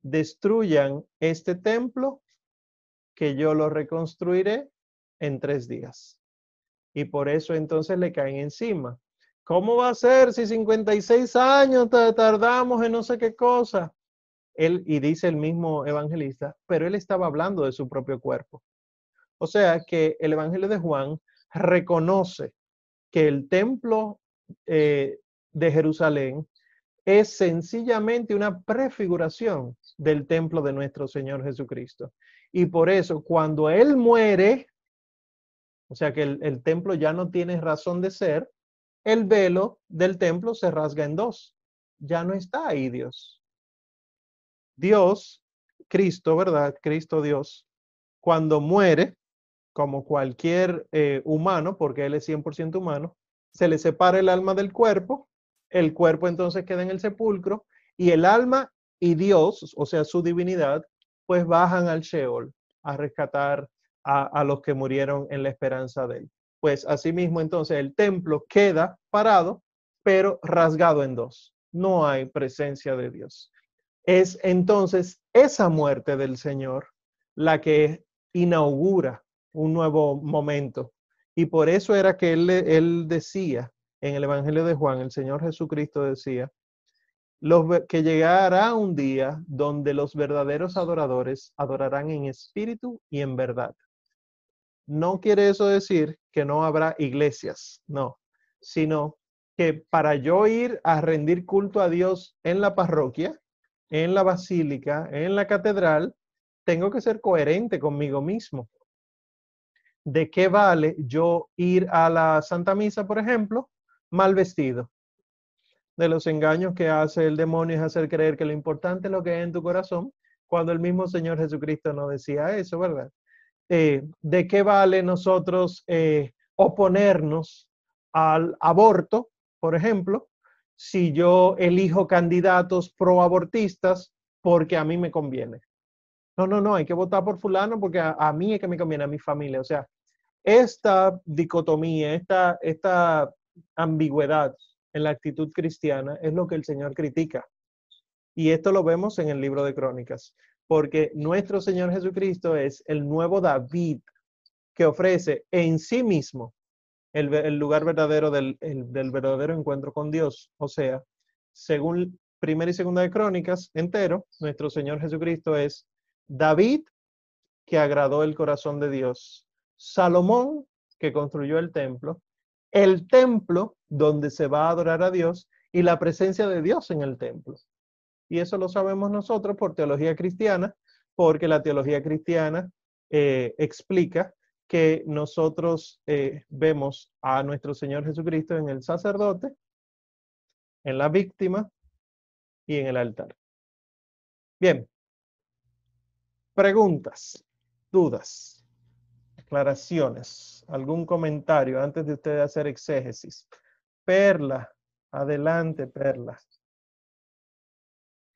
destruyan este templo que yo lo reconstruiré en tres días. Y por eso entonces le caen encima. ¿Cómo va a ser si 56 años tardamos en no sé qué cosa? Él, y dice el mismo evangelista, pero él estaba hablando de su propio cuerpo. O sea que el Evangelio de Juan reconoce que el templo eh, de Jerusalén es sencillamente una prefiguración del templo de nuestro Señor Jesucristo. Y por eso, cuando Él muere, o sea que el, el templo ya no tiene razón de ser, el velo del templo se rasga en dos. Ya no está ahí Dios. Dios, Cristo, ¿verdad? Cristo Dios, cuando muere, como cualquier eh, humano, porque él es 100% humano, se le separa el alma del cuerpo, el cuerpo entonces queda en el sepulcro y el alma y Dios, o sea, su divinidad, pues bajan al Sheol a rescatar a, a los que murieron en la esperanza de él. Pues asimismo entonces el templo queda parado, pero rasgado en dos. No hay presencia de Dios. Es entonces esa muerte del Señor la que inaugura un nuevo momento. Y por eso era que él, él decía en el Evangelio de Juan, el Señor Jesucristo decía, los, que llegará un día donde los verdaderos adoradores adorarán en espíritu y en verdad. No quiere eso decir que no habrá iglesias, no, sino que para yo ir a rendir culto a Dios en la parroquia, en la basílica, en la catedral, tengo que ser coherente conmigo mismo. ¿de qué vale yo ir a la Santa Misa, por ejemplo, mal vestido? De los engaños que hace el demonio es hacer creer que lo importante es lo que hay en tu corazón, cuando el mismo Señor Jesucristo no decía eso, ¿verdad? Eh, ¿De qué vale nosotros eh, oponernos al aborto, por ejemplo, si yo elijo candidatos proabortistas porque a mí me conviene? No, no, no, hay que votar por fulano porque a, mí es que me conviene, a mi familia. O sea, esta dicotomía, esta, esta ambigüedad en la actitud cristiana es lo que el Señor critica. Y esto lo vemos en el libro de Crónicas, porque nuestro Señor Jesucristo es el nuevo David que ofrece en sí mismo el, lugar verdadero del, del, verdadero encuentro con Dios. O sea, según primera y segunda de Crónicas entero, nuestro Señor Jesucristo es David que agradó el corazón de Dios Salomón, que construyó el templo, el templo donde se va a adorar a Dios y la presencia de Dios en el templo. Y eso lo sabemos nosotros por teología cristiana, porque la teología cristiana eh, explica que nosotros eh, vemos a nuestro Señor Jesucristo en el sacerdote, en la víctima y en el altar. Bien. Preguntas, dudas aclaraciones, algún comentario antes de usted hacer exégesis. Perla, adelante, Perla.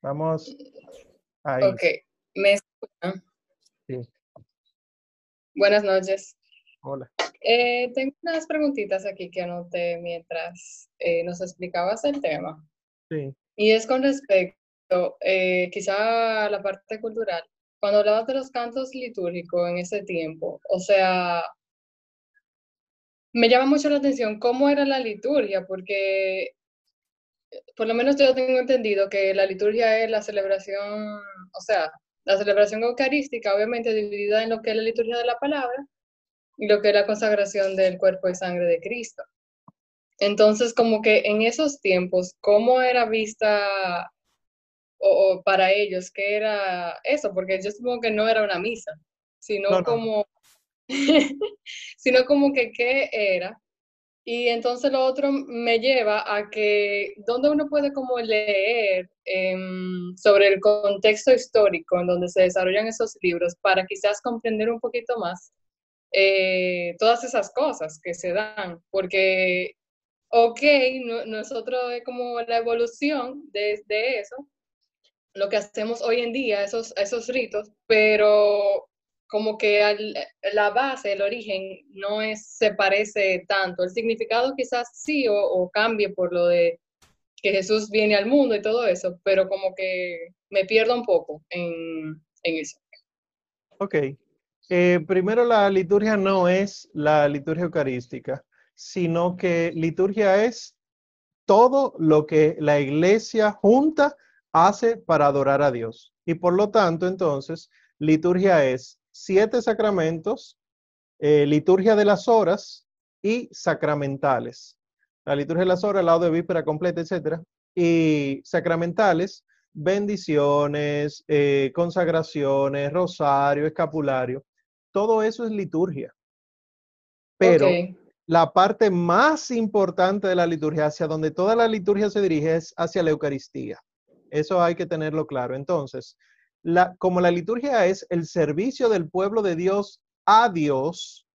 Vamos ahí. Ok, me Sí. Buenas noches. Hola. Eh, tengo unas preguntitas aquí que anoté mientras eh, nos explicabas el tema. Sí. Y es con respecto, eh, quizá a la parte cultural. Cuando hablabas de los cantos litúrgicos en ese tiempo, o sea, me llama mucho la atención cómo era la liturgia, porque por lo menos yo tengo entendido que la liturgia es la celebración, o sea, la celebración eucarística, obviamente dividida en lo que es la liturgia de la palabra y lo que es la consagración del cuerpo y sangre de Cristo. Entonces, como que en esos tiempos, ¿cómo era vista o, para ellos qué era eso? Porque yo supongo que no era una misa, sino como, sino como que qué era. Y entonces lo otro me lleva a que, ¿dónde uno puede como leer em, sobre el contexto histórico en donde se desarrollan esos libros para quizás comprender un poquito más eh, todas esas cosas que se dan? Porque, ok, nosotros es como la evolución de, de, eso, lo que hacemos hoy en día, esos, esos ritos, pero como que la base, el origen, no es, se parece tanto. El significado quizás sí o, cambie por lo de que Jesús viene al mundo y todo eso, pero como que me pierdo un poco en, eso. Ok. Eh, primero, la liturgia no es la liturgia eucarística, sino que liturgia es todo lo que la iglesia junta hace para adorar a Dios. Y por lo tanto, entonces, liturgia es siete sacramentos, eh, liturgia de las horas y sacramentales. La liturgia de las horas, el lado de víspera completa, etcétera. Y sacramentales, bendiciones, eh, consagraciones, rosario, escapulario. Todo eso es liturgia. Pero la parte más importante de la liturgia, hacia donde toda la liturgia se dirige, es hacia la Eucaristía. Eso hay que tenerlo claro. Entonces, como la liturgia es el servicio del pueblo de Dios a Dios,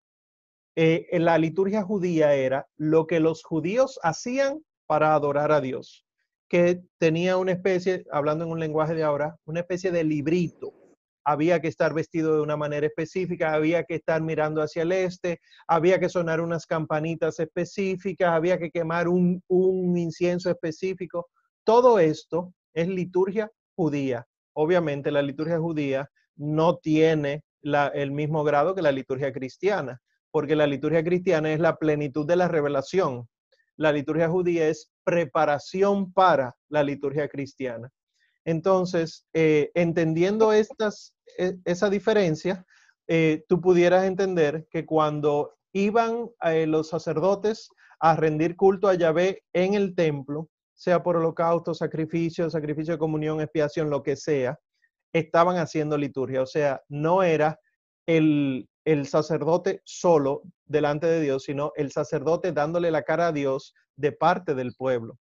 eh, en la liturgia judía era lo que los judíos hacían para adorar a Dios, que tenía una especie, hablando en un lenguaje de ahora, una especie de librito. Había que estar vestido de una manera específica, había que estar mirando hacia el este, había que sonar unas campanitas específicas, había que quemar un incienso específico. Todo esto es liturgia judía obviamente la liturgia judía no tiene el mismo grado que la liturgia cristiana, porque la liturgia cristiana es la plenitud de la revelación. La liturgia judía es preparación para la liturgia cristiana. Entonces, eh, entendiendo estas, e, esa diferencia, eh, tú pudieras entender que cuando iban eh, los sacerdotes a rendir culto a Yahvé en el templo, sea por holocausto, sacrificio, sacrificio de comunión, expiación, lo que sea, estaban haciendo liturgia. O sea, no era el, el sacerdote solo delante de Dios, sino el sacerdote dándole la cara a Dios de parte del pueblo.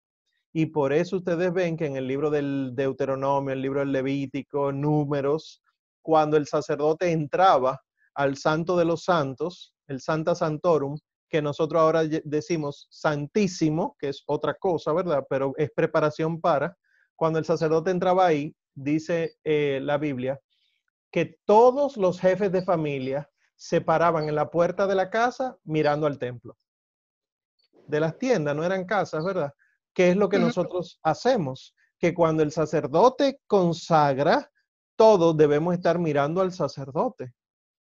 Y por eso ustedes ven que en el libro del Deuteronomio, el libro del Levítico, Números, cuando el sacerdote entraba al Santo de los Santos, el Santa Santorum, que nosotros ahora decimos santísimo, que es otra cosa, ¿verdad? Pero es preparación para. Cuando el sacerdote entraba ahí, dice eh, la Biblia, que todos los jefes de familia se paraban en la puerta de la casa mirando al templo. De las tiendas, no eran casas, ¿verdad? ¿Qué es lo que nosotros hacemos? Que cuando el sacerdote consagra, todos debemos estar mirando al sacerdote.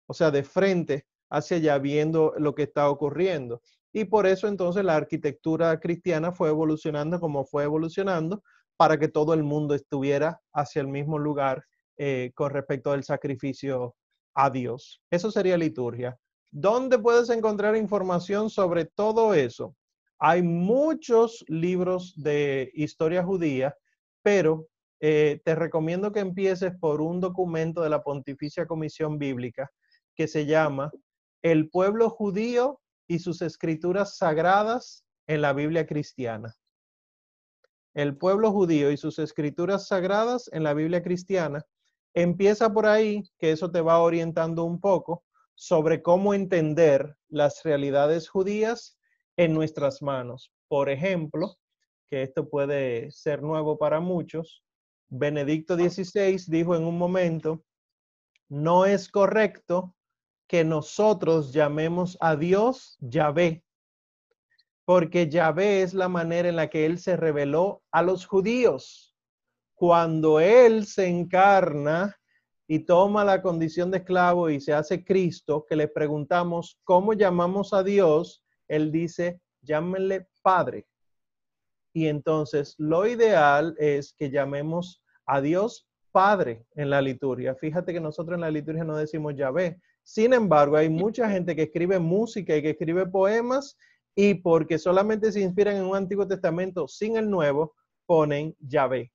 O sea, de frente hacia allá viendo lo que está ocurriendo. Y por eso entonces la arquitectura cristiana fue evolucionando como fue evolucionando para que todo el mundo estuviera hacia el mismo lugar eh, con respecto al sacrificio a Dios. Eso sería liturgia. ¿Dónde puedes encontrar información sobre todo eso? Hay muchos libros de historia judía, pero eh, te recomiendo que empieces por un documento de la Pontificia Comisión Bíblica que se llama el pueblo judío y sus escrituras sagradas en la Biblia cristiana. El pueblo judío y sus escrituras sagradas en la Biblia cristiana. Empieza por ahí, que eso te va orientando un poco sobre cómo entender las realidades judías en nuestras manos. Por ejemplo, que esto puede ser nuevo para muchos, Benedicto XVI dijo en un momento, no es correcto que nosotros llamemos a Dios Yahvé, porque Yahvé es la manera en la que Él se reveló a los judíos. Cuando Él se encarna y toma la condición de esclavo y se hace Cristo, que le preguntamos cómo llamamos a Dios, Él dice, llámenle Padre. Y entonces lo ideal es que llamemos a Dios Padre en la liturgia. Fíjate que nosotros en la liturgia no decimos Yahvé, sin embargo, hay mucha gente que escribe música y que escribe poemas y porque solamente se inspiran en un Antiguo Testamento sin el Nuevo, ponen Yahvé.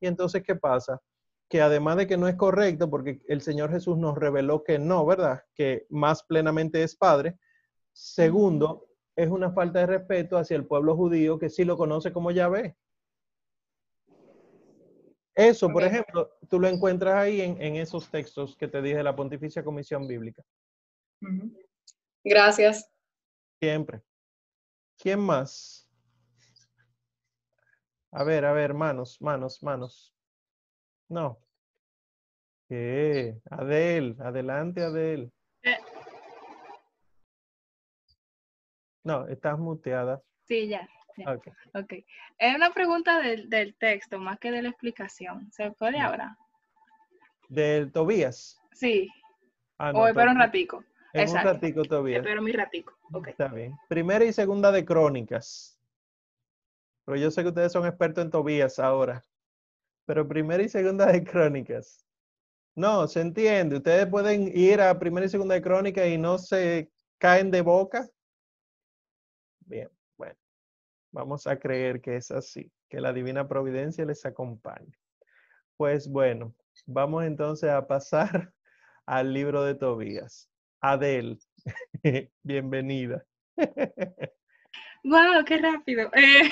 Y entonces, ¿qué pasa? Que además de que no es correcto, porque el Señor Jesús nos reveló que no, ¿verdad? Que más plenamente es Padre. Segundo, es una falta de respeto hacia el pueblo judío que sí lo conoce como Yahvé. Eso, por ejemplo, tú lo encuentras ahí en, esos textos que te dije de la Pontificia Comisión Bíblica. Gracias. Siempre. ¿Quién más? A ver, a ver, manos, manos, manos. No. ¿Qué? Adel, adelante, Adel. Eh. No, estás muteada. Sí, ya. Ok. okay. Es una pregunta del, del, texto más que de la explicación. ¿Se puede ahora? ¿Del Tobías? Sí. Ah, o espero un ratico. En un ratico, Tobías. Espero mi ratico. Okay. Está bien. Primera y segunda de Crónicas. Pero yo sé que ustedes son expertos en Tobías ahora. Pero primera y segunda de Crónicas. No, se entiende. Ustedes pueden ir a primera y segunda de Crónicas y no se caen de boca. Bien. Vamos a creer que es así, que la divina providencia les acompañe. Pues bueno, vamos entonces a pasar al libro de Tobías. Adel, bienvenida. Wow, qué rápido. Eh,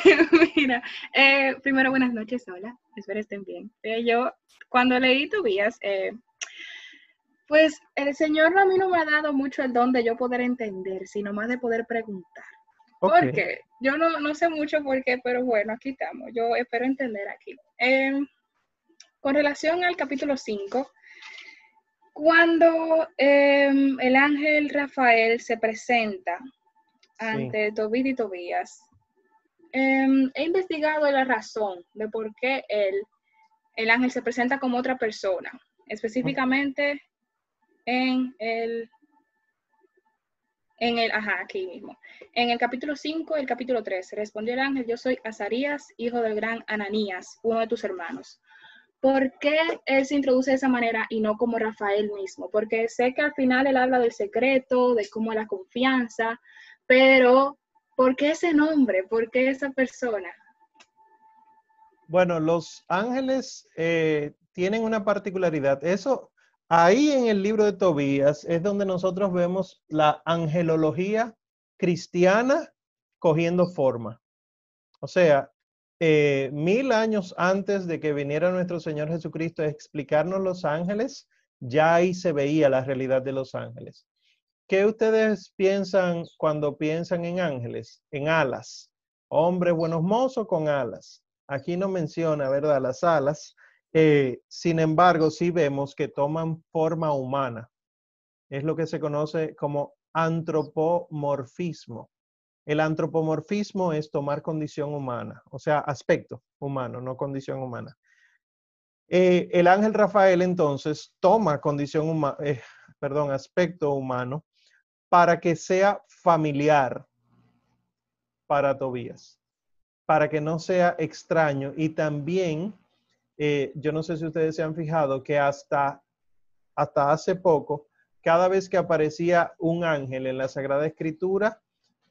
mira, eh, primero buenas noches, hola, espero estén bien. Eh, yo cuando leí Tobías, pues el Señor a mí no me ha dado mucho el don de yo poder entender, sino más de poder preguntar. Porque yo no, sé mucho por qué, pero bueno, aquí estamos. Yo espero entender aquí. Em, con relación al capítulo 5, cuando em, el ángel Rafael se presenta ante Tobit y Tobías, em, he investigado la razón de por qué él, el ángel se presenta como otra persona, específicamente en el en el, ajá, aquí mismo. En el capítulo 5 el capítulo 3, respondió el ángel, yo soy Azarías, hijo del gran Ananías, uno de tus hermanos. ¿Por qué él se introduce de esa manera y no como Rafael mismo? Porque sé que al final él habla del secreto, de cómo la confianza, pero ¿por qué ese nombre? ¿Por qué esa persona? Bueno, los ángeles eh, tienen una particularidad. Eso Ahí en el libro de Tobías es donde nosotros vemos la angelología cristiana cogiendo forma. O sea, eh, mil años antes de que viniera nuestro Señor Jesucristo a explicarnos los ángeles, ya ahí se veía la realidad de los ángeles. ¿Qué ustedes piensan cuando piensan en ángeles? En alas. Hombres buenos mozos con alas. Aquí no menciona, ¿verdad? Las alas, eh, sin embargo, sí vemos que toman forma humana. Es lo que se conoce como antropomorfismo. El antropomorfismo es tomar condición humana, o sea, aspecto humano, no condición humana. Eh, el ángel Rafael entonces toma condición humana, eh, perdón, aspecto humano para que sea familiar para Tobías, para que no sea extraño y también eh, yo no sé si ustedes se han fijado que hasta, hasta hace poco, cada vez que aparecía un ángel en la Sagrada Escritura,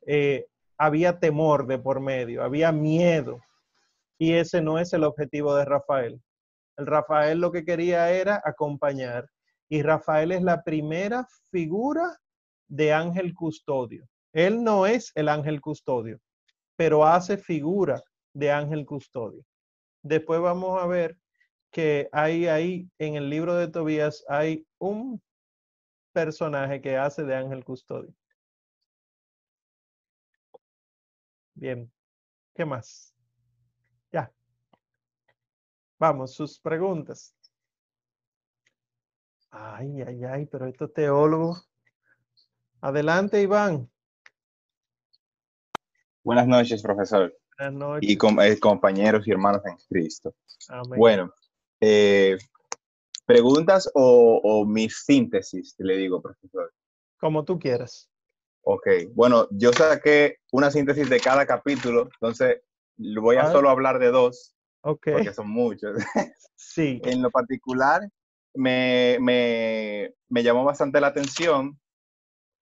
eh, había temor de por medio, había miedo. Y ese no es el objetivo de Rafael. El Rafael lo que quería era acompañar. Y Rafael es la primera figura de ángel custodio. Él no es el ángel custodio, pero hace figura de ángel custodio. Después vamos a ver que hay ahí en el libro de Tobías hay un personaje que hace de ángel custodio. Bien, ¿qué más? Ya. Vamos, sus preguntas. Ay, ay, ay, pero estos teólogos Adelante, Iván. Buenas noches, profesor. Buenas noches. Y com eh, compañeros y hermanos en Cristo. Amén. Bueno, eh, preguntas o, o mi síntesis, le digo, profesor. Como tú quieras. Ok, bueno, yo saqué una síntesis de cada capítulo, entonces voy a Ah. solo hablar de dos, Ok. porque son muchos. Sí. en lo particular, me, me, me llamó bastante la atención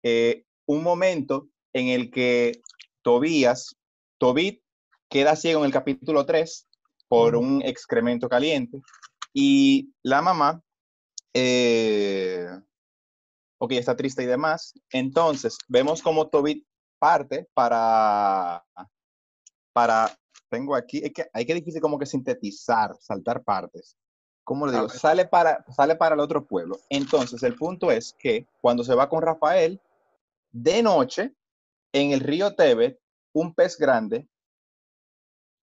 eh, un momento en el que Tobías, Tobit, queda ciego en el capítulo 3 por un excremento caliente y la mamá, eh, ok, está triste y demás. Entonces, vemos como Tobit parte para, para, tengo aquí, es que hay que difícil como que sintetizar, saltar partes. ¿Cómo le digo? Sale para, sale para el otro pueblo. Entonces, el punto es que cuando se va con Rafael, de noche, en el río Tebet, un pez grande,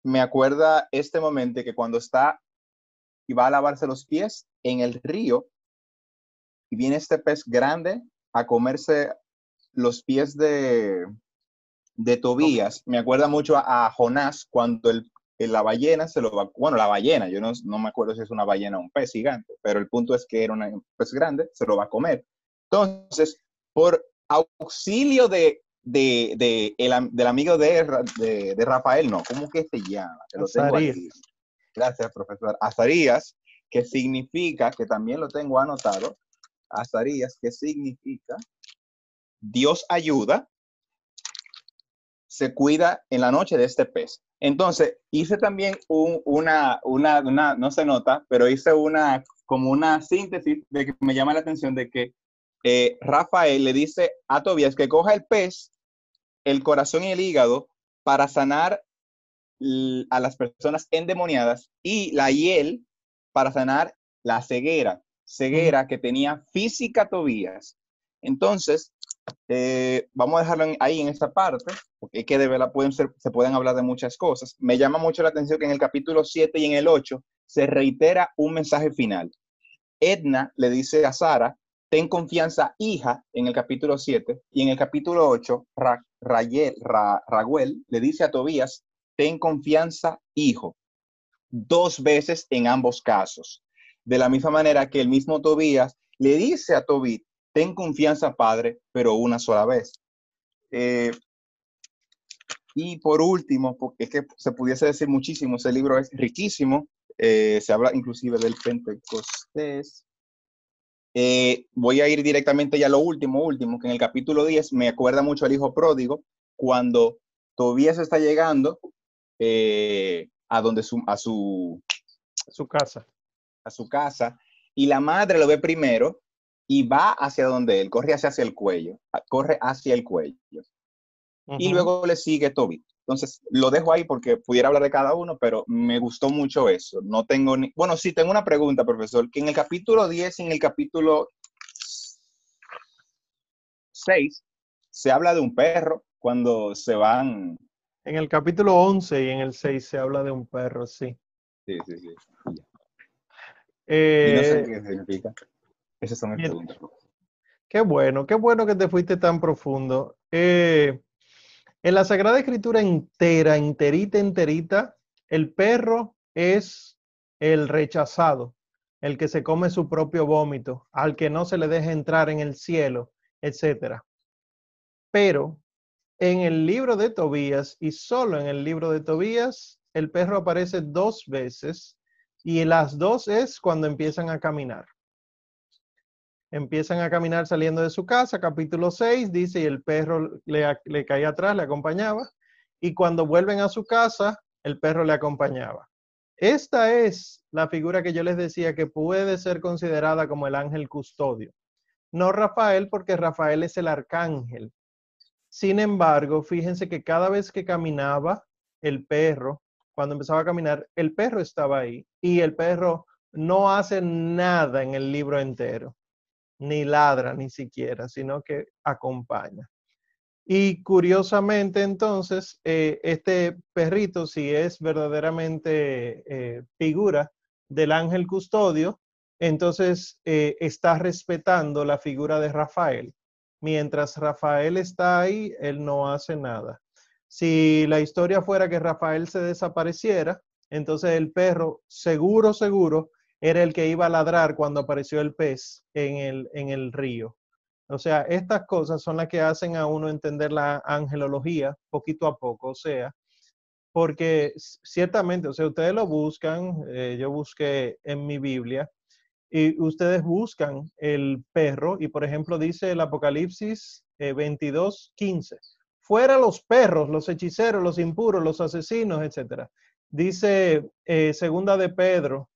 me acuerda este momento que cuando está y va a lavarse los pies en el río, y viene este pez grande a comerse los pies de, de Tobías. Me acuerda mucho a, a Jonás cuando el, la ballena se lo va, bueno, la ballena, yo no, no me acuerdo si es una ballena o un pez gigante, pero el punto es que era un pez grande, se lo va a comer. Entonces, por auxilio de, de, de el del amigo de, de, de Rafael, no, ¿cómo que se llama? Que lo tengo Azarías. aquí. Gracias, profesor. Azarías, que significa, que también lo tengo anotado, Azarías, que significa Dios ayuda, se cuida en la noche de este pez. Entonces, hice también un- una, una, una, no se nota, pero hice una, como una síntesis de que me llama la atención de que eh, Rafael le dice a Tobías que coja el pez, el corazón y el hígado para sanar a las personas endemoniadas y la hiel para sanar la ceguera, ceguera que tenía física Tobías. Entonces, eh, vamos a dejarlo ahí en esta parte, porque es que de verdad pueden ser, se pueden hablar de muchas cosas. Me llama mucho la atención que en el capítulo 7 y en el 8 se reitera un mensaje final. Edna le dice a Sara, ten confianza, hija, en el capítulo 7, y en el capítulo 8, Ra- Rayel- Ra- Raguel le dice a Tobías, ten confianza, hijo, dos veces en ambos casos. De la misma manera que el mismo Tobías le dice a Tobit, ten confianza, padre, pero una sola vez. Eh, y por último, porque es que se pudiese decir muchísimo, ese libro es riquísimo, eh, se habla inclusive del Pentecostés. Eh, voy a ir directamente ya a lo último, último, que en el capítulo 10 me acuerda mucho al hijo pródigo, cuando Tobías está llegando eh, a donde su, a su Su casa. a su casa y la madre lo ve primero y va hacia donde él, corre hacia, hacia el cuello, corre hacia el cuello y luego le sigue Toby. Entonces, lo dejo ahí porque pudiera hablar de cada uno, pero me gustó mucho eso. No tengo ni... Bueno, sí, tengo una pregunta, profesor, que en el capítulo 10 y en el capítulo 6 se habla de un perro cuando se van... En el capítulo 11 y en el 6 se habla de un perro, sí. Sí, sí, sí. Y no Eh, sé qué significa. Esas son bien. preguntas. Qué bueno, qué bueno que te fuiste tan profundo. Eh, en la Sagrada Escritura entera, enterita, enterita, el perro es el rechazado, el que se come su propio vómito, al que no se le deja entrar en el cielo, etcétera. Pero en el libro de Tobías y solo en el libro de Tobías, el perro aparece dos veces y las dos es cuando empiezan a caminar empiezan a caminar saliendo de su casa, capítulo 6, dice, y el perro le, le caía atrás, le acompañaba, y cuando vuelven a su casa, el perro le acompañaba. Esta es la figura que yo les decía que puede ser considerada como el ángel custodio. No Rafael, porque Rafael es el arcángel. Sin embargo, fíjense que cada vez que caminaba el perro, cuando empezaba a caminar, el perro estaba ahí y el perro no hace nada en el libro entero ni ladra ni siquiera, sino que acompaña. Y curiosamente, entonces, eh, este perrito, si es verdaderamente eh, figura del ángel custodio, entonces eh, está respetando la figura de Rafael. Mientras Rafael está ahí, él no hace nada. Si la historia fuera que Rafael se desapareciera, entonces el perro, seguro, seguro, era el que iba a ladrar cuando apareció el pez en el, en el río. O sea, estas cosas son las que hacen a uno entender la angelología poquito a poco. O sea, porque ciertamente, o sea, ustedes lo buscan, eh, yo busqué en mi Biblia, y ustedes buscan el perro, y por ejemplo dice el Apocalipsis 22, eh, 15, fuera los perros, los hechiceros, los impuros, los asesinos, etc. Dice eh, segunda de Pedro,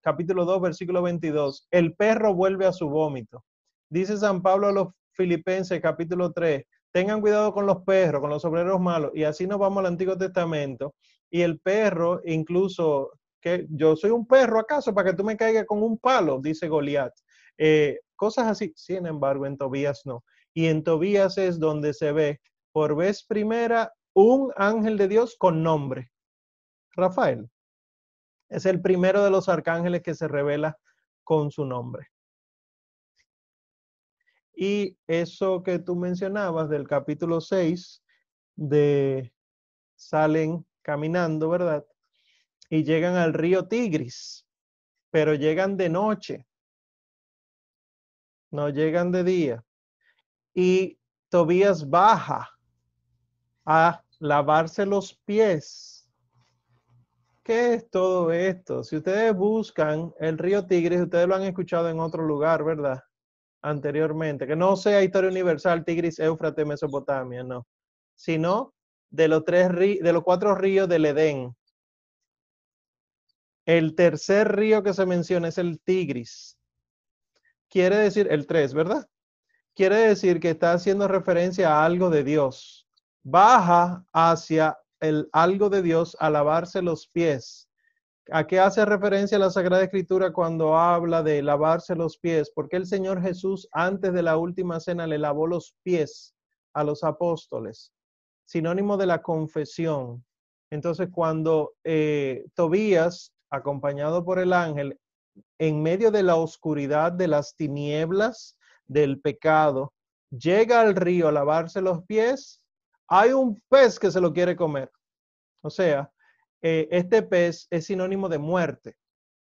capítulo 2, versículo 22, el perro vuelve a su vómito. Dice San Pablo a los Filipenses, capítulo 3, tengan cuidado con los perros, con los obreros malos. Y así nos vamos al Antiguo Testamento. Y el perro, incluso, que yo soy un perro acaso para que tú me caigas con un palo, dice Goliat. Eh, cosas así. Sin embargo, en Tobías no. Y en Tobías es donde se ve por vez primera un ángel de Dios con nombre. Rafael. Es el primero de los arcángeles que se revela con su nombre. Y eso que tú mencionabas del capítulo 6, de salen caminando, ¿verdad? Y llegan al río Tigris, pero llegan de noche, no llegan de día. Y Tobías baja a lavarse los pies. ¿Qué es todo esto? Si ustedes buscan el río Tigris, ustedes lo han escuchado en otro lugar, ¿verdad? anteriormente, que no sea historia universal, Tigris, Éufrates, Mesopotamia, no, sino de los, tres de los cuatro ríos del Edén. El tercer río que se menciona es el Tigris. Quiere decir, el tres, ¿verdad? Quiere decir que está haciendo referencia a algo de Dios. Baja hacia el algo de Dios a lavarse los pies ¿A qué hace referencia la Sagrada Escritura cuando habla de lavarse los pies? Porque el Señor Jesús antes de la última cena le lavó los pies a los apóstoles, sinónimo de la confesión. Entonces, cuando eh, Tobías, acompañado por el ángel, en medio de la oscuridad de las tinieblas del pecado, llega al río a lavarse los pies, hay un pez que se lo quiere comer. O sea, eh, este pez es sinónimo de muerte.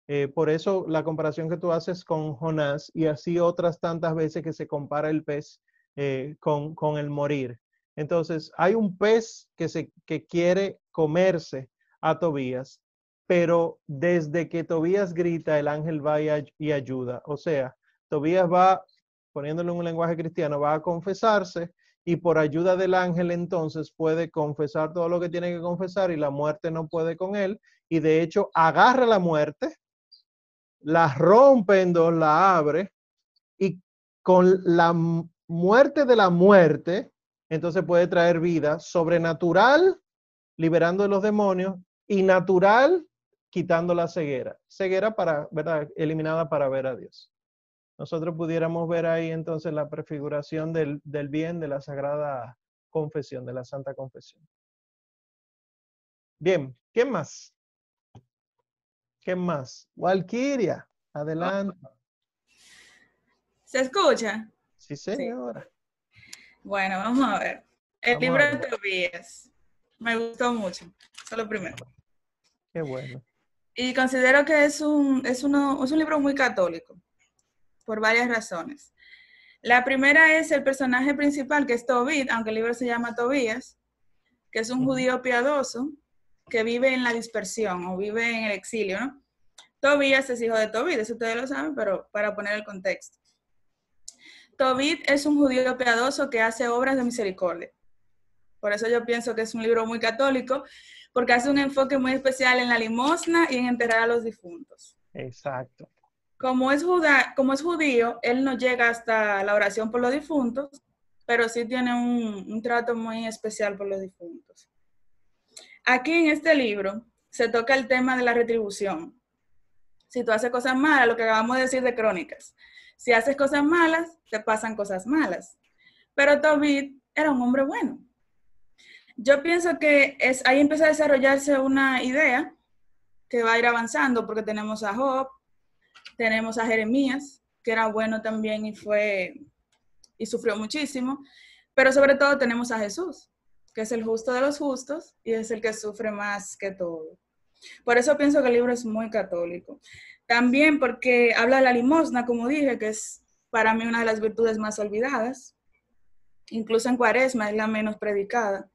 Eh, por eso la comparación que tú haces con Jonás y así otras tantas veces que se compara el pez eh, con, con, el morir. Entonces, hay un pez que, se, que quiere comerse a Tobías, pero desde que Tobías grita, el ángel va y, ayuda. O sea, Tobías va, poniéndolo en un lenguaje cristiano, va a confesarse y por ayuda del ángel entonces puede confesar todo lo que tiene que confesar y la muerte no puede con él y de hecho agarra la muerte, la rompe en dos, la abre y con la muerte de la muerte entonces puede traer vida sobrenatural liberando de los demonios y natural quitando la ceguera. Ceguera para, ¿verdad? Eliminada para ver a Dios nosotros pudiéramos ver ahí entonces la prefiguración del, bien de la Sagrada Confesión, de la Santa Confesión. Bien, ¿qué más? ¿Qué más? Walkiria, adelante. ¿Se escucha? Sí, señora. Bueno, vamos a ver. El libro de Tobías. Me gustó mucho. Eso es lo primero. Qué bueno. Y considero que es un, es, uno, es un libro muy católico por varias razones. La primera es el personaje principal, que es Tobit, aunque el libro se llama Tobías, que es un judío piadoso que vive en la dispersión o vive en el exilio, ¿no? Tobías es hijo de Tobit, eso ustedes lo saben, pero para poner el contexto. Tobit es un judío piadoso que hace obras de misericordia. Por eso yo pienso que es un libro muy católico, porque hace un enfoque muy especial en la limosna y en enterrar a los difuntos. Exacto como es, como es judío, él no llega hasta la oración por los difuntos, pero sí tiene un, trato muy especial por los difuntos. Aquí en este libro se toca el tema de la retribución. Si tú haces cosas malas, lo que acabamos de decir de crónicas, si haces cosas malas, te pasan cosas malas. Pero Tobit era un hombre bueno. Yo pienso que es, ahí empieza a desarrollarse una idea que va a ir avanzando porque tenemos a Job, tenemos a Jeremías, que era bueno también y fue y sufrió muchísimo, pero sobre todo tenemos a Jesús, que es el justo de los justos y es el que sufre más que todo. Por eso pienso que el libro es muy católico. También porque habla de la limosna, como dije, que es para mí una de las virtudes más olvidadas. Incluso en Cuaresma es la menos predicada.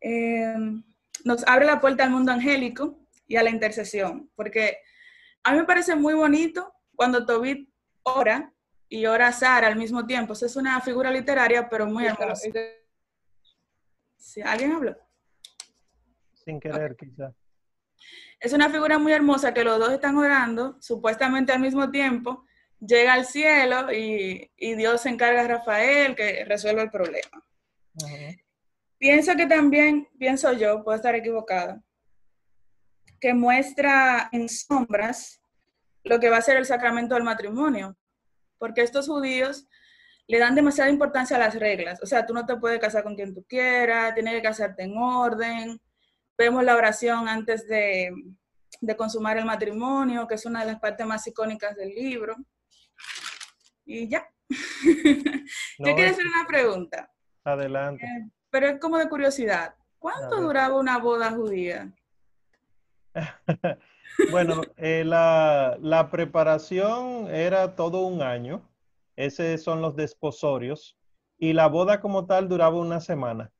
Eh, nos abre la puerta al mundo angélico y a la intercesión, porque a mí me parece muy bonito cuando Tobit ora y ora a Sara al mismo tiempo. es una figura literaria, pero muy hermosa. ¿Alguien habló? Sin querer, quizás. Es una figura muy hermosa que los dos están orando, supuestamente al mismo tiempo, llega al cielo y, Dios se encarga a Rafael que resuelva el problema. Pienso que también, pienso yo, puedo estar equivocada, que muestra en sombras lo que va a ser el sacramento del matrimonio, porque estos judíos le dan demasiada importancia a las reglas, o sea, tú no te puedes casar con quien tú quieras, tienes que casarte en orden, vemos la oración antes de, consumar el matrimonio, que es una de las partes más icónicas del libro. Y ya. Yo quiero hacer una pregunta. Adelante. Eh, pero es como de curiosidad. ¿Cuánto duraba una boda judía? bueno, eh, la, la, preparación era todo un año. Esos son los desposorios. Y la boda como tal duraba una semana.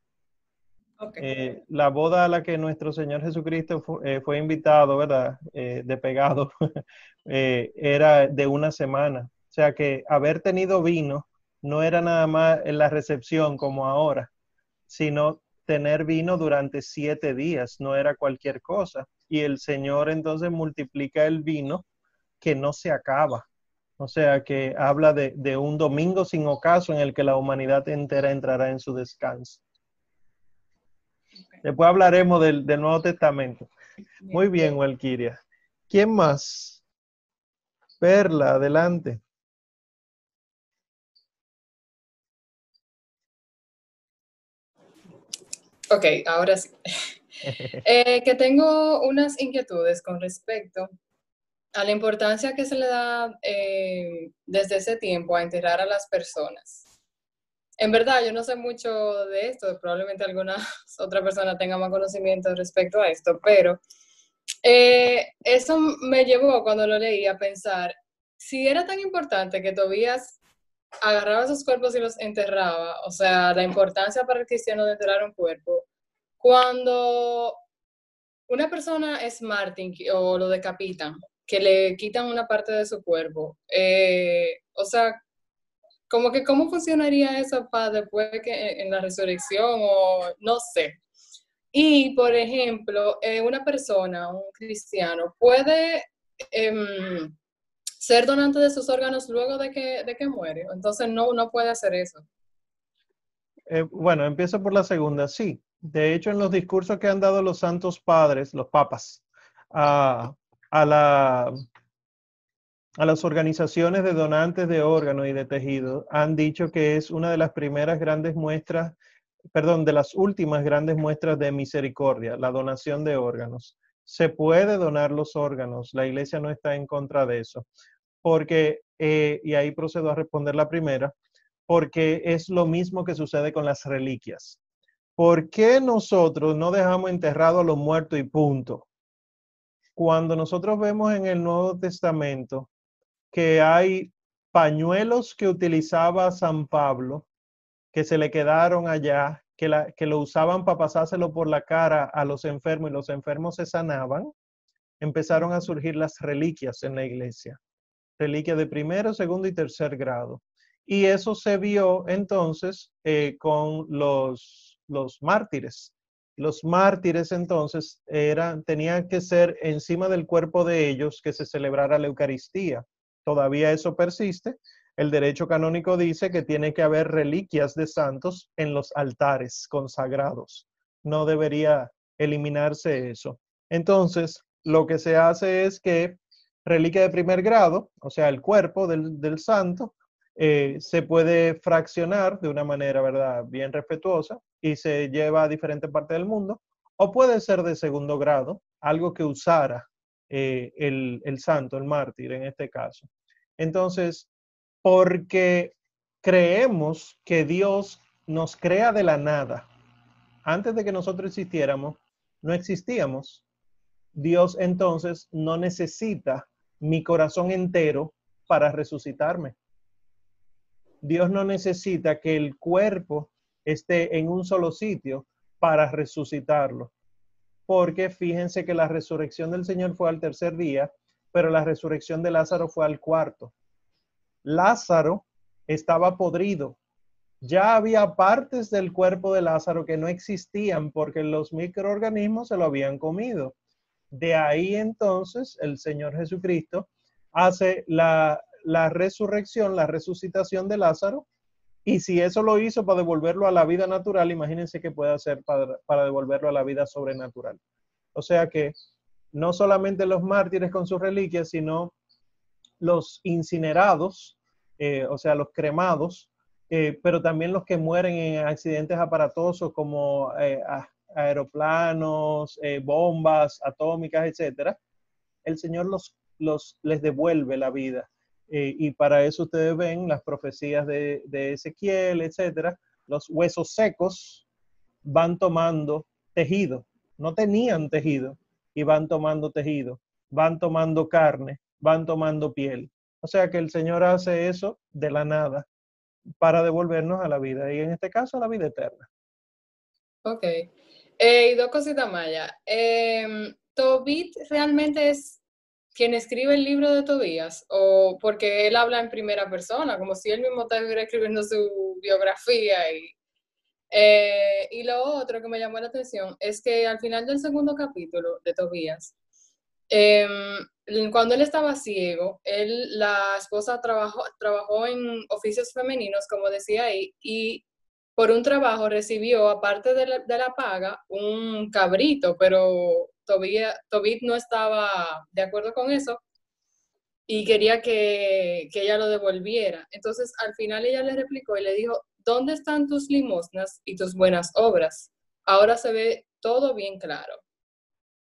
Eh, la boda a la que nuestro Señor Jesucristo fue, eh, invitado, ¿verdad? De pegado, era de una semana. O sea que haber tenido vino no era nada más en la recepción como ahora, sino tener vino durante siete días, no era cualquier cosa. Y el Señor entonces multiplica el vino que no se acaba. O sea que habla de, de un domingo sin ocaso en el que la humanidad entera entrará en su descanso. Después hablaremos del, Nuevo Testamento. Muy bien, Walkiria. ¿Quién más? Perla, adelante. Ok, ahora sí. Eh, que tengo unas inquietudes con respecto a la importancia que se le da eh, desde ese tiempo a enterrar a las personas. En verdad, yo no sé mucho de esto, probablemente alguna otra persona tenga más conocimiento respecto a esto, pero eh, eso me llevó cuando lo leí a pensar, si era tan importante que Tobías agarraba esos cuerpos y los enterraba, o sea, la importancia para el cristiano de enterrar un cuerpo, cuando una persona es Martin o lo decapitan, que le quitan una parte de su cuerpo, eh, o sea, como que cómo funcionaría eso para después que en la resurrección o no sé. Y, por ejemplo, eh, una persona, un cristiano, puede em, ser donante de sus órganos luego de que, de que muere. Entonces, no, no puede hacer eso. Eh, bueno, empiezo por la segunda. Sí, de hecho, en los discursos que han dado los santos padres, los papas, a, a la a las organizaciones de donantes de órganos y de tejido han dicho que es una de las primeras grandes muestras, perdón, de las últimas grandes muestras de misericordia, la donación de órganos. Se puede donar los órganos, la iglesia no está en contra de eso, porque, eh, y ahí procedo a responder la primera, porque es lo mismo que sucede con las reliquias. ¿Por qué nosotros no dejamos enterrado a los muertos y punto? Cuando nosotros vemos en el Nuevo Testamento que hay pañuelos que utilizaba San Pablo, que se le quedaron allá, que, que lo usaban para pasárselo por la cara a los enfermos y los enfermos se sanaban, empezaron a surgir las reliquias en la iglesia. Reliquias de primero, segundo y tercer grado. Y eso se vio entonces eh, con los, los mártires. Los mártires entonces eran, tenían que ser encima del cuerpo de ellos que se celebrara la Eucaristía todavía eso persiste. El derecho canónico dice que tiene que haber reliquias de santos en los altares consagrados. No debería eliminarse eso. Entonces, lo que se hace es que reliquia de primer grado, o sea, el cuerpo del, santo, eh, se puede fraccionar de una manera, ¿verdad?, bien respetuosa y se lleva a diferentes partes del mundo, o puede ser de segundo grado, algo que usara eh, el, santo, el mártir en este caso. Entonces, porque creemos que Dios nos crea de la nada. Antes de que nosotros existiéramos, no existíamos. Dios entonces no necesita mi corazón entero para resucitarme. Dios no necesita que el cuerpo esté en un solo sitio para resucitarlo. Porque fíjense que la resurrección del Señor fue al tercer día, pero la resurrección de Lázaro fue al cuarto. Lázaro estaba podrido. Ya había partes del cuerpo de Lázaro que no existían porque los microorganismos se lo habían comido. De ahí entonces el Señor Jesucristo hace la, resurrección, la resucitación de Lázaro. Y si eso lo hizo para devolverlo a la vida natural, imagínense qué puede hacer para, devolverlo a la vida sobrenatural. O sea que no solamente los mártires con sus reliquias, sino los incinerados, eh, o sea, los cremados, eh, pero también los que mueren en accidentes aparatosos como eh, aeroplanos, bombas atómicas, etcétera, el Señor los, los, les devuelve la vida. y para eso ustedes ven las profecías de, de Ezequiel, etcétera, los huesos secos van tomando tejido, no tenían tejido y van tomando tejido, van tomando carne, van tomando piel. O sea que el Señor hace eso de la nada para devolvernos a la vida y en este caso a la vida eterna. Ok. Eh, y dos cositas más Eh, ¿Tobit realmente es quien escribe el libro de Tobías? ¿O porque él habla en primera persona, como si él mismo estuviera escribiendo su biografía? Y, eh, y lo otro que me llamó la atención es que al final del segundo capítulo de Tobías, Em, cuando él estaba ciego, él, la esposa trabajó, trabajó en oficios femeninos, como decía ahí, y por un trabajo recibió, aparte de la, paga, un cabrito, pero Tobit no estaba de acuerdo con eso y quería que, que ella lo devolviera. Entonces, al final ella le replicó y le dijo, ¿dónde están tus limosnas y tus buenas obras? Ahora se ve todo bien claro.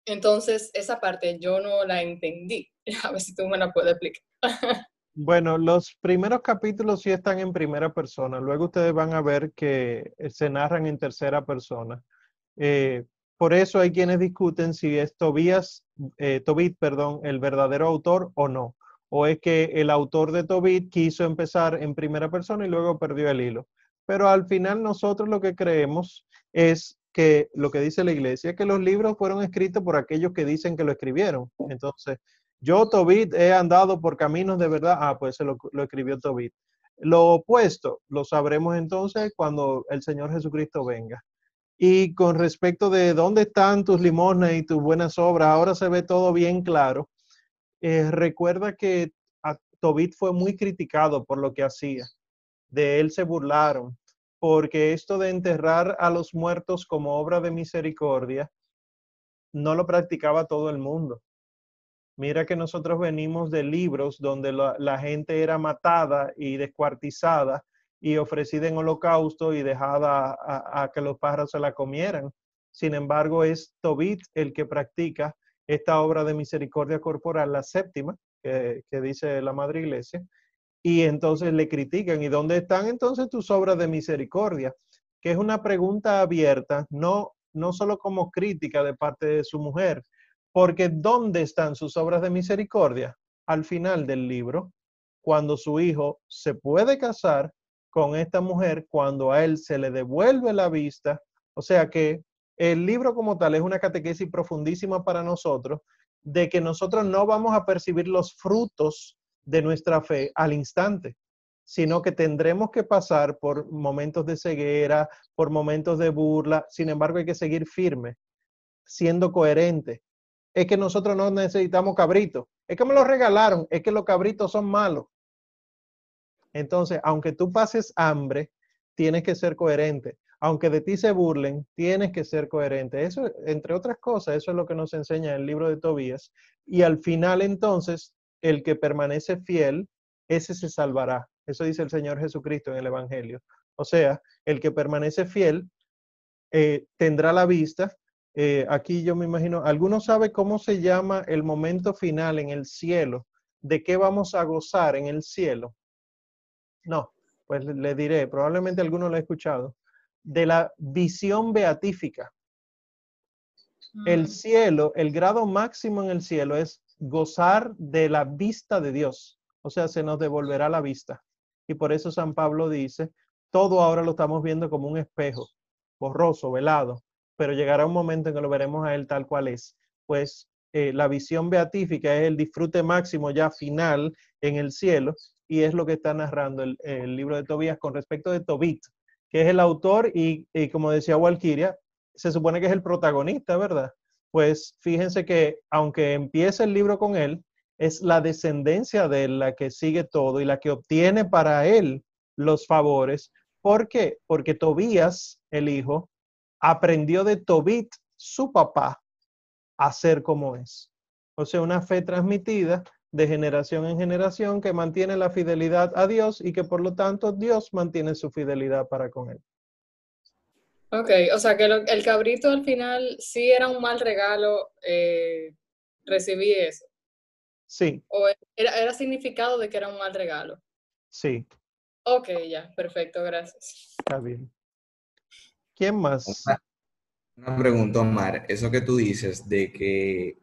Entonces, esa parte yo no la entendí. A ver si tú me la puedes explicar. Bueno, los primeros capítulos sí están en primera persona. Luego ustedes van a ver que eh, se narran en tercera persona. Eh, por eso hay quienes discuten si es Tobías, eh, Tobit, perdón, el verdadero autor o no. O es que el autor de Tobit quiso empezar en primera persona y luego perdió el hilo. Pero al final nosotros lo que creemos es que lo que dice la iglesia es que los libros fueron escritos por aquellos que dicen que lo escribieron. Entonces, yo, Tobit, he andado por caminos de verdad. Ah, pues se lo, escribió Tobit. Lo opuesto lo sabremos entonces cuando el Señor Jesucristo venga. Y con respecto de dónde están tus limosnas y tus buenas obras, ahora se ve todo bien claro. Eh, recuerda que Tobit fue muy criticado por lo que hacía. De él se burlaron porque esto de enterrar a los muertos como obra de misericordia no lo practicaba todo el mundo. Mira que nosotros venimos de libros donde la, gente era matada y descuartizada y ofrecida en holocausto y dejada a, que los pájaros se la comieran. Sin embargo, es Tobit el que practica esta obra de misericordia corporal, la séptima, que dice la Madre Iglesia, y entonces le critican. ¿Y dónde están entonces tus obras de misericordia? Que es una pregunta abierta, no, no solo como crítica de parte de su mujer, porque ¿dónde están sus obras de misericordia? Al final del libro, cuando su hijo se puede casar con esta mujer, cuando a él se le devuelve la vista, o sea que el libro como tal es una catequesis profundísima para nosotros, de que nosotros no vamos a percibir los frutos de nuestra fe al instante, sino que tendremos que pasar por momentos de ceguera, por momentos de burla. Sin embargo, hay que seguir firme, siendo coherente. Es que nosotros no necesitamos cabritos. Es que me lo regalaron. Es que los cabritos son malos. Entonces, aunque tú pases hambre, tienes que ser coherente. Aunque de ti se burlen, tienes que ser coherente. Eso, entre otras cosas, eso es lo que nos enseña el libro de Tobías. Y al final, entonces, el que permanece fiel, ese se salvará. Eso dice el Señor Jesucristo en el Evangelio. O sea, el que permanece fiel eh, tendrá la vista. Eh, aquí yo me imagino, ¿alguno sabe cómo se llama el momento final en el cielo? ¿De qué vamos a gozar en el cielo? No, pues le diré, probablemente alguno lo ha escuchado, de la visión beatífica. El Mm, cielo, el grado máximo en el cielo es gozar de la vista de Dios. O sea, se nos devolverá la vista. Y por eso San Pablo dice, todo ahora lo estamos viendo como un espejo, borroso, velado, pero llegará un momento en que lo veremos a él tal cual es. Pues eh, la visión beatífica es el disfrute máximo ya final en el cielo y es lo que está narrando el, libro de Tobías con respecto de Tobit, que es el autor y, y como decía Walkiria, se supone que es el protagonista, ¿verdad? Pues fíjense que aunque empieza el libro con él, es la descendencia de él la que sigue todo y la que obtiene para él los favores. ¿Por qué? Porque Tobías, el hijo, aprendió de Tobit, su papá, a ser como es. O sea, una fe transmitida de generación en generación que mantiene la fidelidad a Dios y que por lo tanto Dios mantiene su fidelidad para con él. Ok, o sea que lo- el cabrito al final sí era un mal regalo, eh, recibí eso. Sí, O era, era significado de que era un mal regalo. sí, Ok, ya, perfecto, gracias. está bien. ¿Quién más? Una, pregunta, Omar. Eso que tú dices de que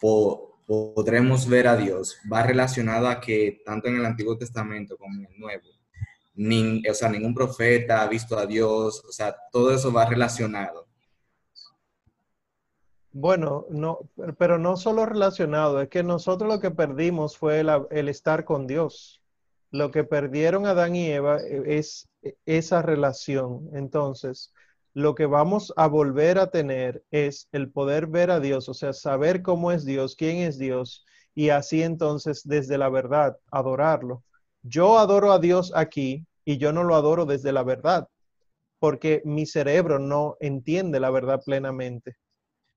po- podremos ver a Dios, ¿va relacionado a que tanto en el Antiguo Testamento como en el Nuevo, nin- o sea, ningún profeta ha visto a Dios? O sea, todo eso va relacionado. Bueno, no, pero no solo relacionado, es que nosotros lo que perdimos fue el, el estar con Dios. Lo que perdieron Adán y Eva eh, es eh, esa relación. Entonces, lo que vamos a volver a tener es el poder ver a Dios, o sea, saber cómo es Dios, quién es Dios, y así entonces desde la verdad adorarlo. Yo adoro a Dios aquí y yo no lo adoro desde la verdad, porque mi cerebro no entiende la verdad plenamente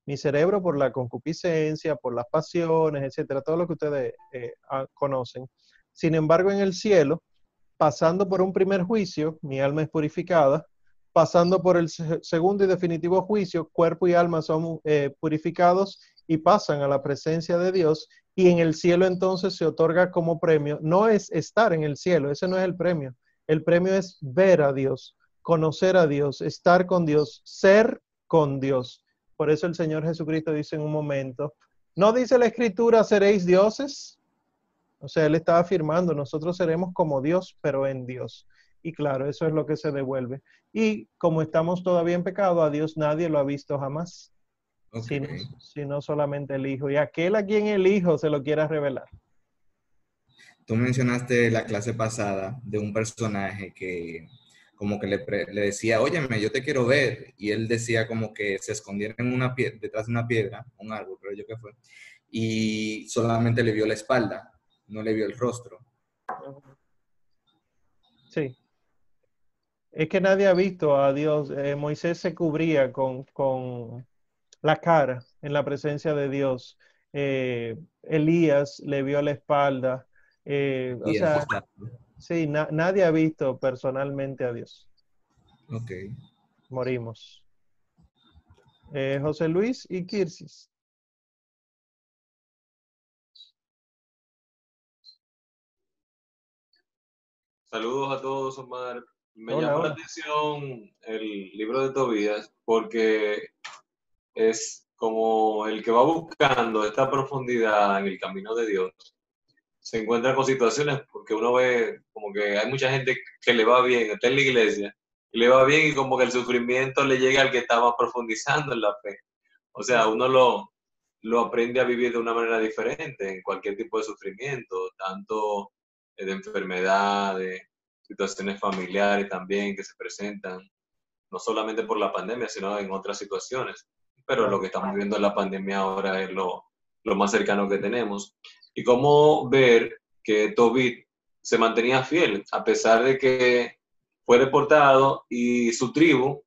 mi cerebro por la concupiscencia, por las pasiones, etcétera, todo lo que ustedes eh, ah, conocen. Sin embargo, en el cielo, pasando por un primer juicio, mi alma es purificada, pasando por el se- segundo y definitivo juicio, cuerpo y alma son eh, purificados y pasan a la presencia de Dios, y en el cielo entonces se otorga como premio, no es estar en el cielo, ese no es el premio, el premio es ver a Dios, conocer a Dios, estar con Dios, ser con Dios. Por eso el Señor Jesucristo dice en un momento, ¿no dice la escritura seréis dioses? O sea, Él estaba afirmando, nosotros seremos como Dios, pero en Dios. Y claro, eso es lo que se devuelve. Y como estamos todavía en pecado, a Dios nadie lo ha visto jamás, sino, sino solamente el Hijo. Y aquel a quien el Hijo se lo quiera revelar. Tú mencionaste la clase pasada de un personaje que como que le, le decía, óyeme, yo te quiero ver. Y él decía como que se escondiera en una detrás de una piedra, un árbol, creo yo que fue, y solamente le vio la espalda, no le vio el rostro. Sí. Es que nadie ha visto a Dios. Eh, Moisés se cubría con, con la cara en la presencia de Dios. Eh, Elías le vio la espalda. Eh, o sea, sí, na- nadie ha visto personalmente a Dios. Ok. Morimos. Eh, José Luis y Kirsis. Saludos a todos, Omar. Me Hola, llamó hola. la atención el libro de Tobías porque es como el que va buscando esta profundidad en el camino de Dios. Se encuentra con situaciones porque uno ve como que hay mucha gente que le va bien, está en la iglesia, y le va bien y como que el sufrimiento le llega al que está más profundizando en la fe. O sea, uno lo, lo aprende a vivir de una manera diferente en cualquier tipo de sufrimiento, tanto de enfermedad, de situaciones familiares también que se presentan, no solamente por la pandemia, sino en otras situaciones. Pero lo que estamos viviendo en la pandemia ahora es lo, lo más cercano que tenemos. Y cómo ver que Tobit se mantenía fiel, a pesar de que fue deportado y su tribu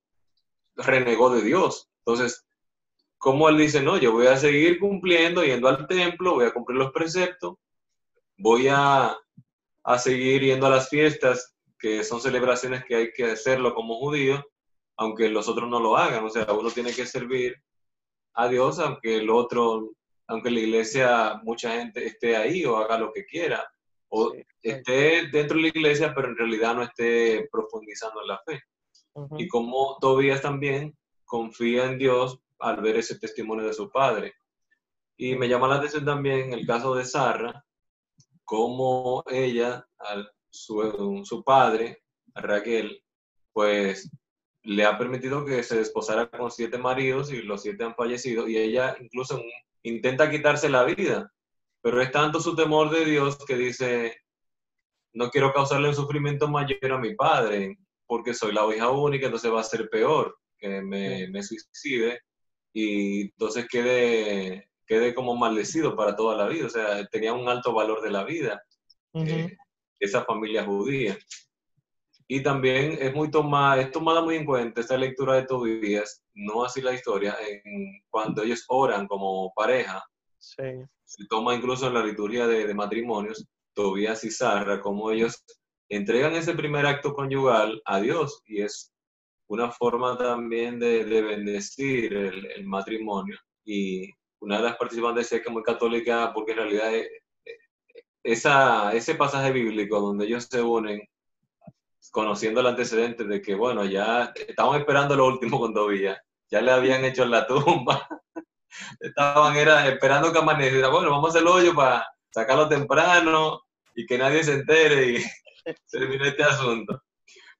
renegó de Dios. Entonces, cómo él dice, no, yo voy a seguir cumpliendo, yendo al templo, voy a cumplir los preceptos, voy a, a seguir yendo a las fiestas, que son celebraciones que hay que hacerlo como judío, aunque los otros no lo hagan. O sea, uno tiene que servir a Dios, aunque el otro, aunque la iglesia, mucha gente esté ahí o haga lo que quiera, o Sí, esté dentro de la iglesia, pero en realidad no esté profundizando en la fe. Y como Tobías también confía en Dios al ver ese testimonio de su padre. Y me llama la atención también el caso de Sara, cómo ella, al, su, su padre, Raquel, pues le ha permitido que se desposara con siete maridos y los siete han fallecido y ella incluso intenta quitarse la vida, pero es tanto su temor de Dios que dice, no quiero causarle un sufrimiento mayor a mi padre, porque soy la hija única, entonces va a ser peor que me, me suicide y entonces quede, quede como maldecido para toda la vida, o sea, tenía un alto valor de la vida. Eh, esa familia judía. Y también es muy tomada, es tomada muy en cuenta esta lectura de Tobías, no así la historia, en cuando ellos oran como pareja, Sí, se toma incluso en la liturgia de, de matrimonios, Tobías y Sarra, como ellos entregan ese primer acto conyugal a Dios y es una forma también de, de bendecir el, el matrimonio. Y una de las participantes decía que es muy católica porque en realidad eh, esa, ese pasaje bíblico donde ellos se unen, conociendo el antecedente de que, bueno, ya estaban esperando lo último con Tobías, ya le habían hecho en la tumba, estaban era, esperando que amaneciera, bueno, vamos a hacer el hoyo para sacarlo temprano y que nadie se entere y termine este asunto.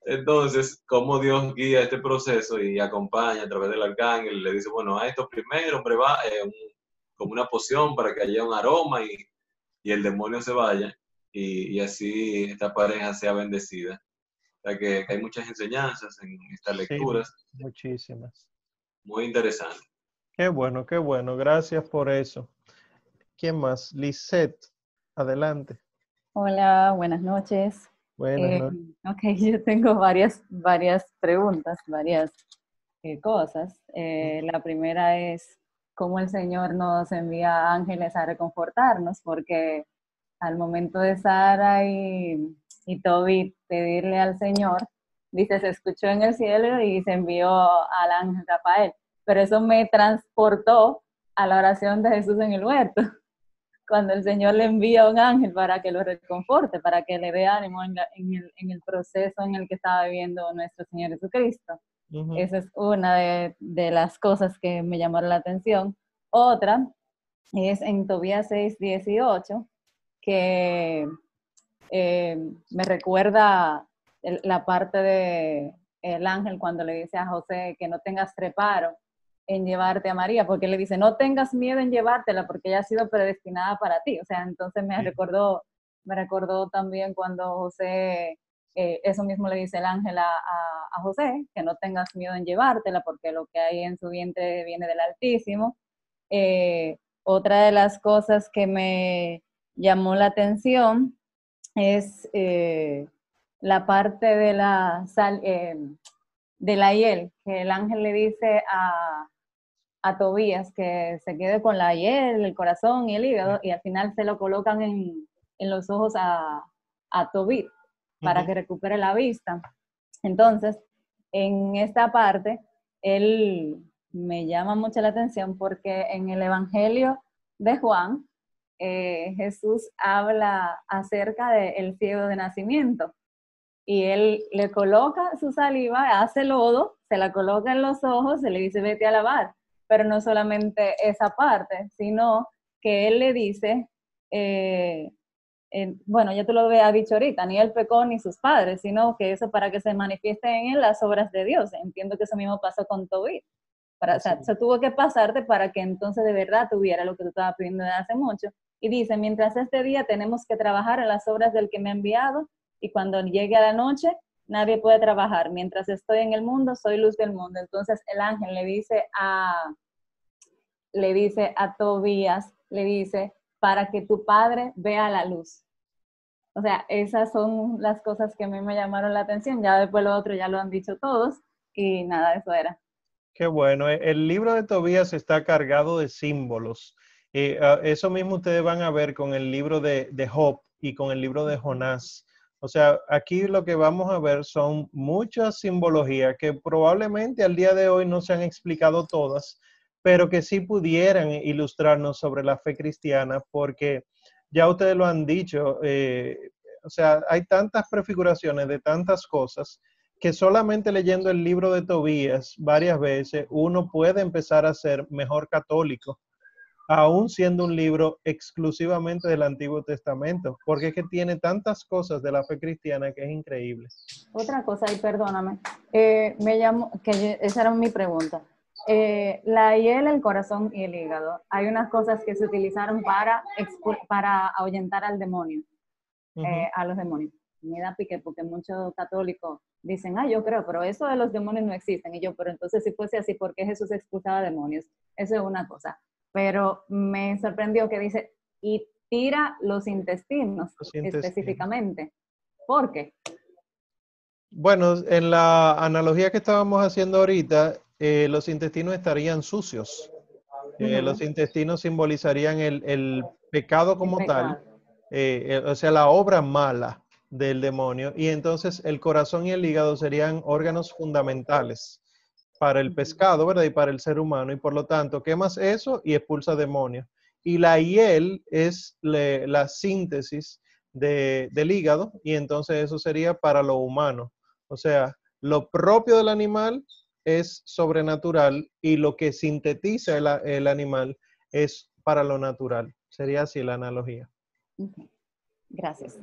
Entonces, cómo Dios guía este proceso y acompaña a través del arcángel, le dice, bueno, a esto primero, hombre, va, eh, un- como una poción para que haya un aroma y, y el demonio se vaya y, y así esta pareja sea bendecida. O sea que, que hay muchas enseñanzas en estas Sí. lecturas, muchísimas. muy interesantes. Qué bueno, qué bueno. Gracias por eso. ¿Quién más? Lisette, adelante. Hola, buenas noches. Buenas Eh, noches. ok, yo tengo varias, varias preguntas, varias eh, cosas. Eh, la primera es cómo el Señor nos envía ángeles a reconfortarnos, porque al momento de Sara y, y Toby pedirle al Señor, dice, se escuchó en el cielo y se envió al ángel Rafael. Pero eso me transportó a la oración de Jesús en el huerto cuando el Señor le envía un ángel para que lo reconforte, para que le dé ánimo en, en el, en el proceso en el que estaba viviendo nuestro Señor Jesucristo. Esa es una de, de las cosas que me llamaron la atención. Otra es en Tobías 6, 18, que eh, me recuerda el- la parte de el ángel cuando le dice a José que no tengas reparo en llevarte a María, porque le dice, no tengas miedo en llevártela, porque ella ha sido predestinada para ti. O sea, entonces me Sí. recordó, me recordó también cuando José, eh, eso mismo le dice el ángel a, José, que no tengas miedo en llevártela, porque lo que hay en su vientre viene del Altísimo. Eh, otra de las cosas que me llamó la atención es eh, la parte de la sal, de la hiel, que el ángel le dice a, a Tobías que se quede con la hiel, el corazón y el hígado, y al final se lo colocan en, en los ojos a, a Tobit para que recupere la vista. Entonces, en esta parte, él me llama mucho la atención porque en el Evangelio de Juan, eh, Jesús habla acerca del ciego de nacimiento. Y él le coloca su saliva, hace lodo, se la coloca en los ojos, se le dice vete a lavar, pero no solamente esa parte, sino que él le dice, eh, eh, bueno, ya tú lo habías dicho ahorita, ni él pecó ni sus padres, sino que eso para que se manifiesten en él las obras de Dios. Entiendo que eso mismo pasó con Tobit. Para, o sea, Sí. eso tuvo que pasarte para que entonces de verdad tuviera lo que tú estabas pidiendo desde hace mucho. Y dice, mientras este día tenemos que trabajar en las obras del que me ha enviado, y cuando llegue a la noche, nadie puede trabajar. Mientras estoy en el mundo, soy luz del mundo. Entonces el ángel le dice a, le dice a Tobías, le dice, para que tu padre vea la luz. O sea, esas son las cosas que a mí me llamaron la atención. Ya después lo otro ya lo han dicho todos y nada, eso era. Qué bueno. E- El libro de Tobías está cargado de símbolos. Y ah, eso mismo ustedes van a ver con el libro de, de Job y con el libro de Jonás. O sea, aquí lo que vamos a ver son muchas simbologías que probablemente al día de hoy no se han explicado todas, pero que sí pudieran ilustrarnos sobre la fe cristiana, porque ya ustedes lo han dicho, eh, o sea, hay tantas prefiguraciones de tantas cosas que solamente leyendo el libro de Tobías varias veces uno puede empezar a ser mejor católico, aún siendo un libro exclusivamente del Antiguo Testamento, porque es que tiene tantas cosas de la fe cristiana que es increíble. Otra cosa, y perdóname, eh, me llamo, que esa era mi pregunta. Eh, la hiel, el corazón y el hígado, hay unas cosas que se utilizaron para, para ahuyentar al demonio, eh, a los demonios. Me da pique porque muchos católicos dicen, ah, yo creo, pero eso de los demonios no existen. Y yo, pero entonces si fuese así, ¿por qué Jesús expulsaba demonios? Eso es una cosa. Pero me sorprendió que dice, y tira los intestinos, específicamente. ¿Por qué? Bueno, en la analogía que estábamos haciendo ahorita, eh, los intestinos estarían sucios. Eh, los intestinos simbolizarían el, pecado como tal, eh, o sea, la obra mala del demonio. Y entonces el corazón y el hígado serían órganos fundamentales para el pescado, ¿verdad? Y para el ser humano. Y por lo tanto, quemas eso y expulsa demonios. Y la hiel es la síntesis del hígado y entonces eso sería para lo humano. O sea, lo propio del animal es sobrenatural y lo que sintetiza el, animal es para lo natural. Sería así la analogía. Gracias.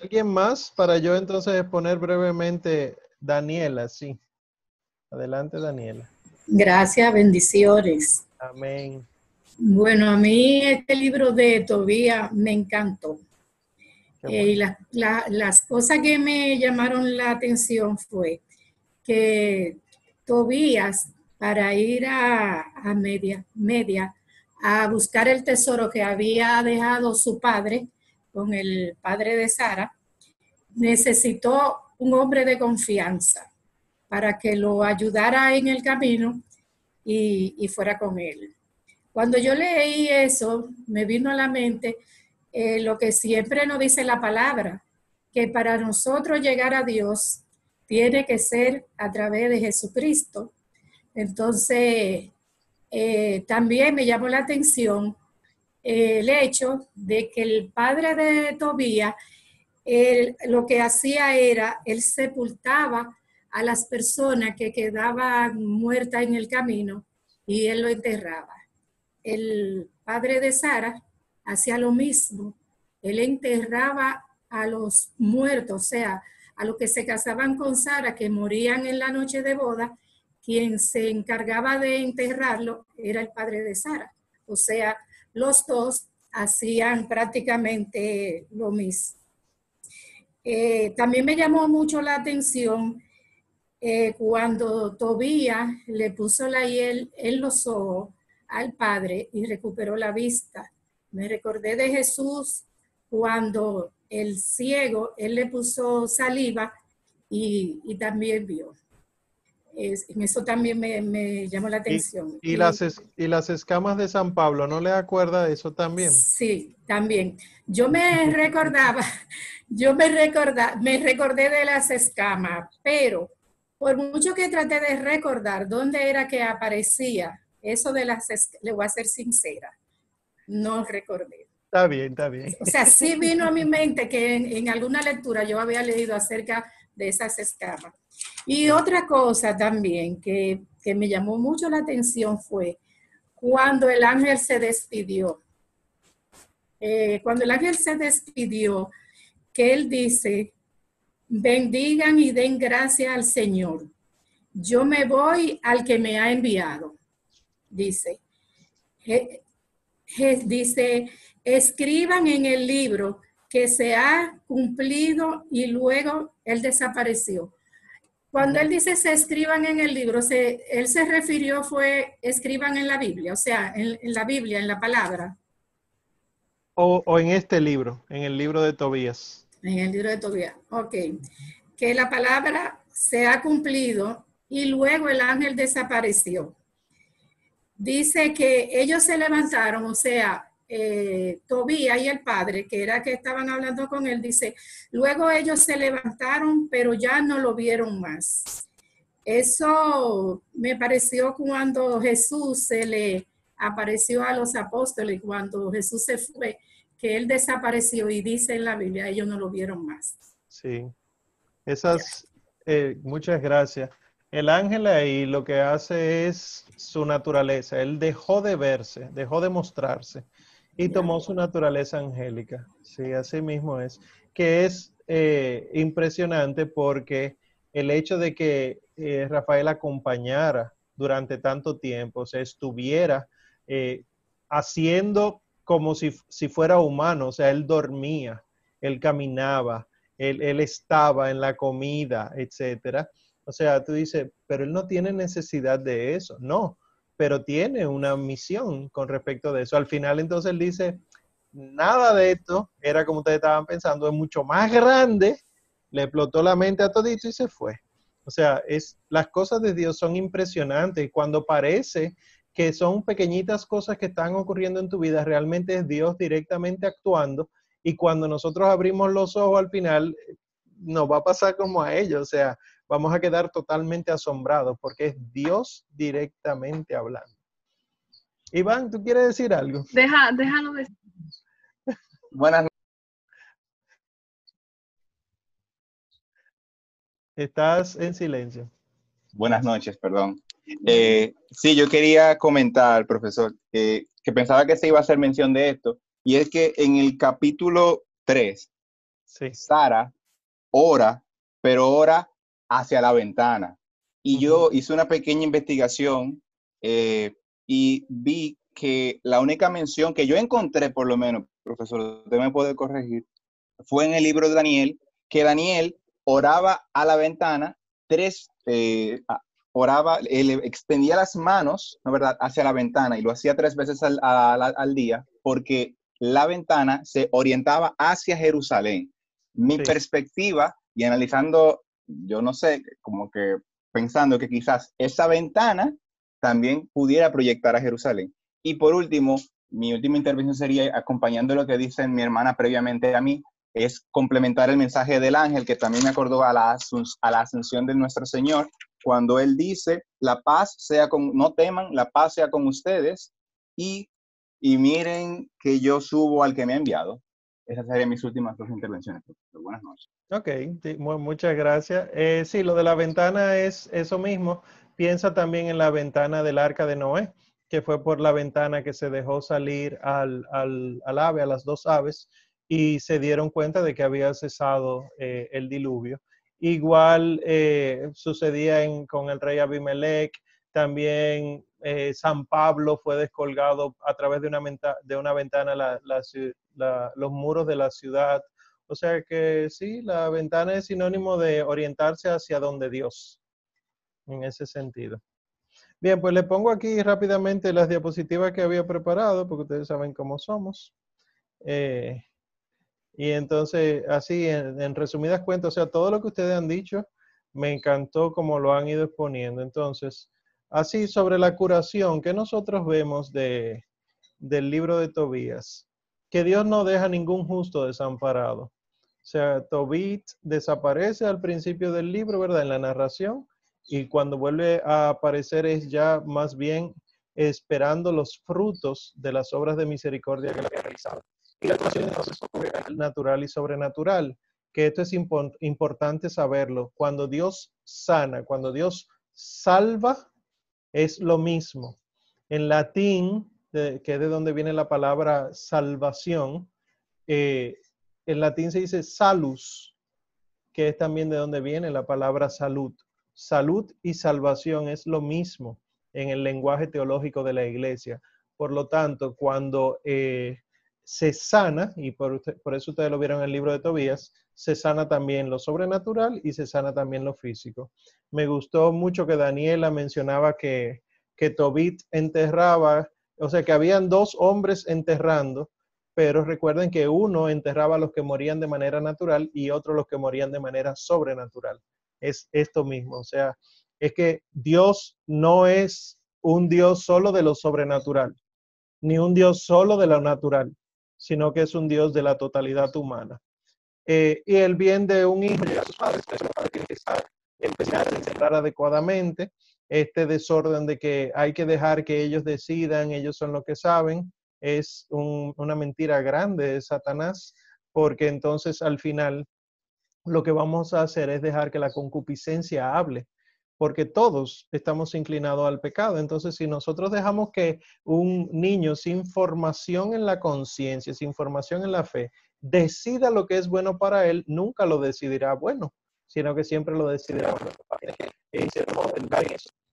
¿Alguien más para yo entonces exponer brevemente Daniela? Sí. Adelante, Daniela. Gracias, bendiciones. Amén. Bueno, a mí este libro de Tobía me encantó. Eh, y las cosas que me llamaron la atención fue que Tobías, para ir a, a media, media, a buscar el tesoro que había dejado su padre, con el padre de Sara, necesitó un hombre de confianza para que lo ayudara en el camino y, fuera con él. Cuando yo leí eso, me vino a la mente eh, lo que siempre nos dice la palabra, que para nosotros llegar a Dios tiene que ser a través de Jesucristo. Entonces, eh, también me llamó la atención el hecho de que el padre de Tobías lo que hacía era, él sepultaba a las personas que quedaban muertas en el camino y él lo enterraba. El padre de Sara hacía lo mismo, él enterraba a los muertos, o sea, a los que se casaban con Sara, que morían en la noche de boda, quien se encargaba de enterrarlo era el padre de Sara. O sea, los dos hacían prácticamente lo mismo. Eh, también me llamó mucho la atención eh, cuando Tobías le puso la hiel en los ojos al padre y recuperó la vista. Me recordé de Jesús cuando el ciego, él le puso saliva y, y también vio en eso también me, llamó la atención. Y, las y las escamas de San Pablo, ¿no le acuerda de eso también? Sí, también. Yo me recordaba, yo me, recorda, me recordé de las escamas, pero por mucho que traté de recordar dónde era que aparecía eso de las escamas, le voy a ser sincera, no recordé. Está bien, está bien. O sea, sí vino a mi mente que en, en alguna lectura yo había leído acerca de esas escamas. Y otra cosa también que, me llamó mucho la atención fue cuando el ángel se despidió. Eh, cuando el ángel se despidió, que él dice, bendigan y den gracias al Señor. Yo me voy al que me ha enviado. Dice, dice, escriban en el libro que se ha cumplido y luego él desapareció. Cuando él dice se escriban en el libro, se, él se refirió fue escriban en la Biblia, o sea, en, la Biblia, en la palabra. O, en este libro, en el libro de Tobías. En el libro de Tobías, ok. Que la palabra se ha cumplido y luego el ángel desapareció. Dice que ellos se levantaron, o sea, eh, Tobía y el padre, que era que estaban hablando con él, dice, luego ellos se levantaron, pero ya no lo vieron más. Eso me pareció cuando Jesús se le apareció a los apóstoles, cuando Jesús se fue, que él desapareció y dice en la Biblia, ellos no lo vieron más. Sí. Esas, eh, muchas gracias. El ángel ahí lo que hace es su naturaleza. Él dejó de verse, dejó de mostrarse y tomó su naturaleza angélica. Sí, así mismo es. Que es eh, impresionante porque el hecho de que eh, Rafael acompañara durante tanto tiempo, o sea, estuviera eh, haciendo como si, si, fuera humano, o sea, él dormía, él caminaba, él, él estaba en la comida, etcétera. O sea, tú dices, pero él no tiene necesidad de eso. No, pero tiene una misión con respecto de eso. Al final, entonces él dice, nada de esto era como ustedes estaban pensando, es mucho más grande, le explotó la mente a todito y se fue. O sea, es, las cosas de Dios son impresionantes y cuando parece que son pequeñitas cosas que están ocurriendo en tu vida, realmente es Dios directamente actuando y cuando nosotros abrimos los ojos al final, nos va a pasar como a ellos, o sea, vamos a quedar totalmente asombrados porque es Dios directamente hablando. Iván, ¿tú quieres decir algo? Deja, déjalo decir. Buenas Estás en silencio. Buenas noches, perdón. Eh, sí, yo quería comentar, profesor, que pensaba que se iba a hacer mención de esto, y es que en el capítulo 3, Sara ora, pero ora hacia la ventana. Y yo hice una pequeña investigación eh, y vi que la única mención que yo encontré, por lo menos, profesor, usted me puede corregir, fue en el libro de Daniel, que Daniel oraba a la ventana, tres, eh, oraba, él extendía las manos, ¿no verdad?, hacia la ventana y lo hacía tres veces al, al, día porque la ventana se orientaba hacia Jerusalén. Mi perspectiva y analizando, yo no sé, como que pensando que quizás esa ventana también pudiera proyectar a Jerusalén. Y por último, mi última intervención sería acompañando lo que dice mi hermana previamente a mí, es complementar el mensaje del ángel que también me acordó a la, a la ascensión de nuestro Señor, cuando Él dice, la paz sea con, no teman, la paz sea con ustedes y, y miren que yo subo al que me ha enviado. Esas serían mis últimas dos intervenciones. Buenas noches. Ok, muchas gracias. Eh, sí, lo de la ventana es eso mismo. Piensa también en la ventana del arca de Noé, que fue por la ventana que se dejó salir al, al, al ave, a las dos aves, y se dieron cuenta de que había cesado eh, el diluvio. Igual eh, sucedía con el rey Abimelech, también eh, San Pablo fue descolgado a través de una, de una ventana los muros de la ciudad. O sea que sí, la ventana es sinónimo de orientarse hacia donde Dios, en ese sentido. Bien, pues le pongo aquí rápidamente las diapositivas que había preparado, porque ustedes saben cómo somos. Eh, y entonces, así, en, resumidas cuentas, o sea, todo lo que ustedes han dicho, me encantó como lo han ido exponiendo. Entonces, así sobre la curación, que nosotros vemos de, del libro de Tobías? Que Dios no deja ningún justo desamparado. O sea, Tobit desaparece al principio del libro, ¿verdad? En la narración, y cuando vuelve a aparecer es ya más bien esperando los frutos de las obras de misericordia que le había realizado. Y la entonces natural y sobrenatural, que esto es importante saberlo. Cuando Dios sana, cuando Dios salva, es lo mismo. En latín, que es de donde viene la palabra salvación, eh, en latín se dice salus, que es también de donde viene la palabra salud. Salud y salvación es lo mismo en el lenguaje teológico de la iglesia. Por lo tanto, cuando eh, se sana, y por, por, eso ustedes lo vieron en el libro de Tobías, se sana también lo sobrenatural y se sana también lo físico. Me gustó mucho que Daniela mencionaba que, que Tobit enterraba, o sea, que habían dos hombres enterrando, pero recuerden que uno enterraba a los que morían de manera natural y otro los que morían de manera sobrenatural. Es esto mismo, o sea, es que Dios no es un Dios solo de lo sobrenatural, ni un Dios solo de lo natural sino que es un Dios de la totalidad humana. Eh, y el bien de un hijo llega a sus padres, pero padre tiene que estar, empezar a encerrar adecuadamente este desorden de que hay que dejar que ellos decidan, ellos son los que saben, es una mentira grande de Satanás, porque entonces al final lo que vamos a hacer es dejar que la concupiscencia hable, porque todos estamos inclinados al pecado. Entonces, si nosotros dejamos que un niño sin formación en la conciencia, sin formación en la fe, decida lo que es bueno para él, nunca lo decidirá bueno, sino que siempre lo decidirá bueno.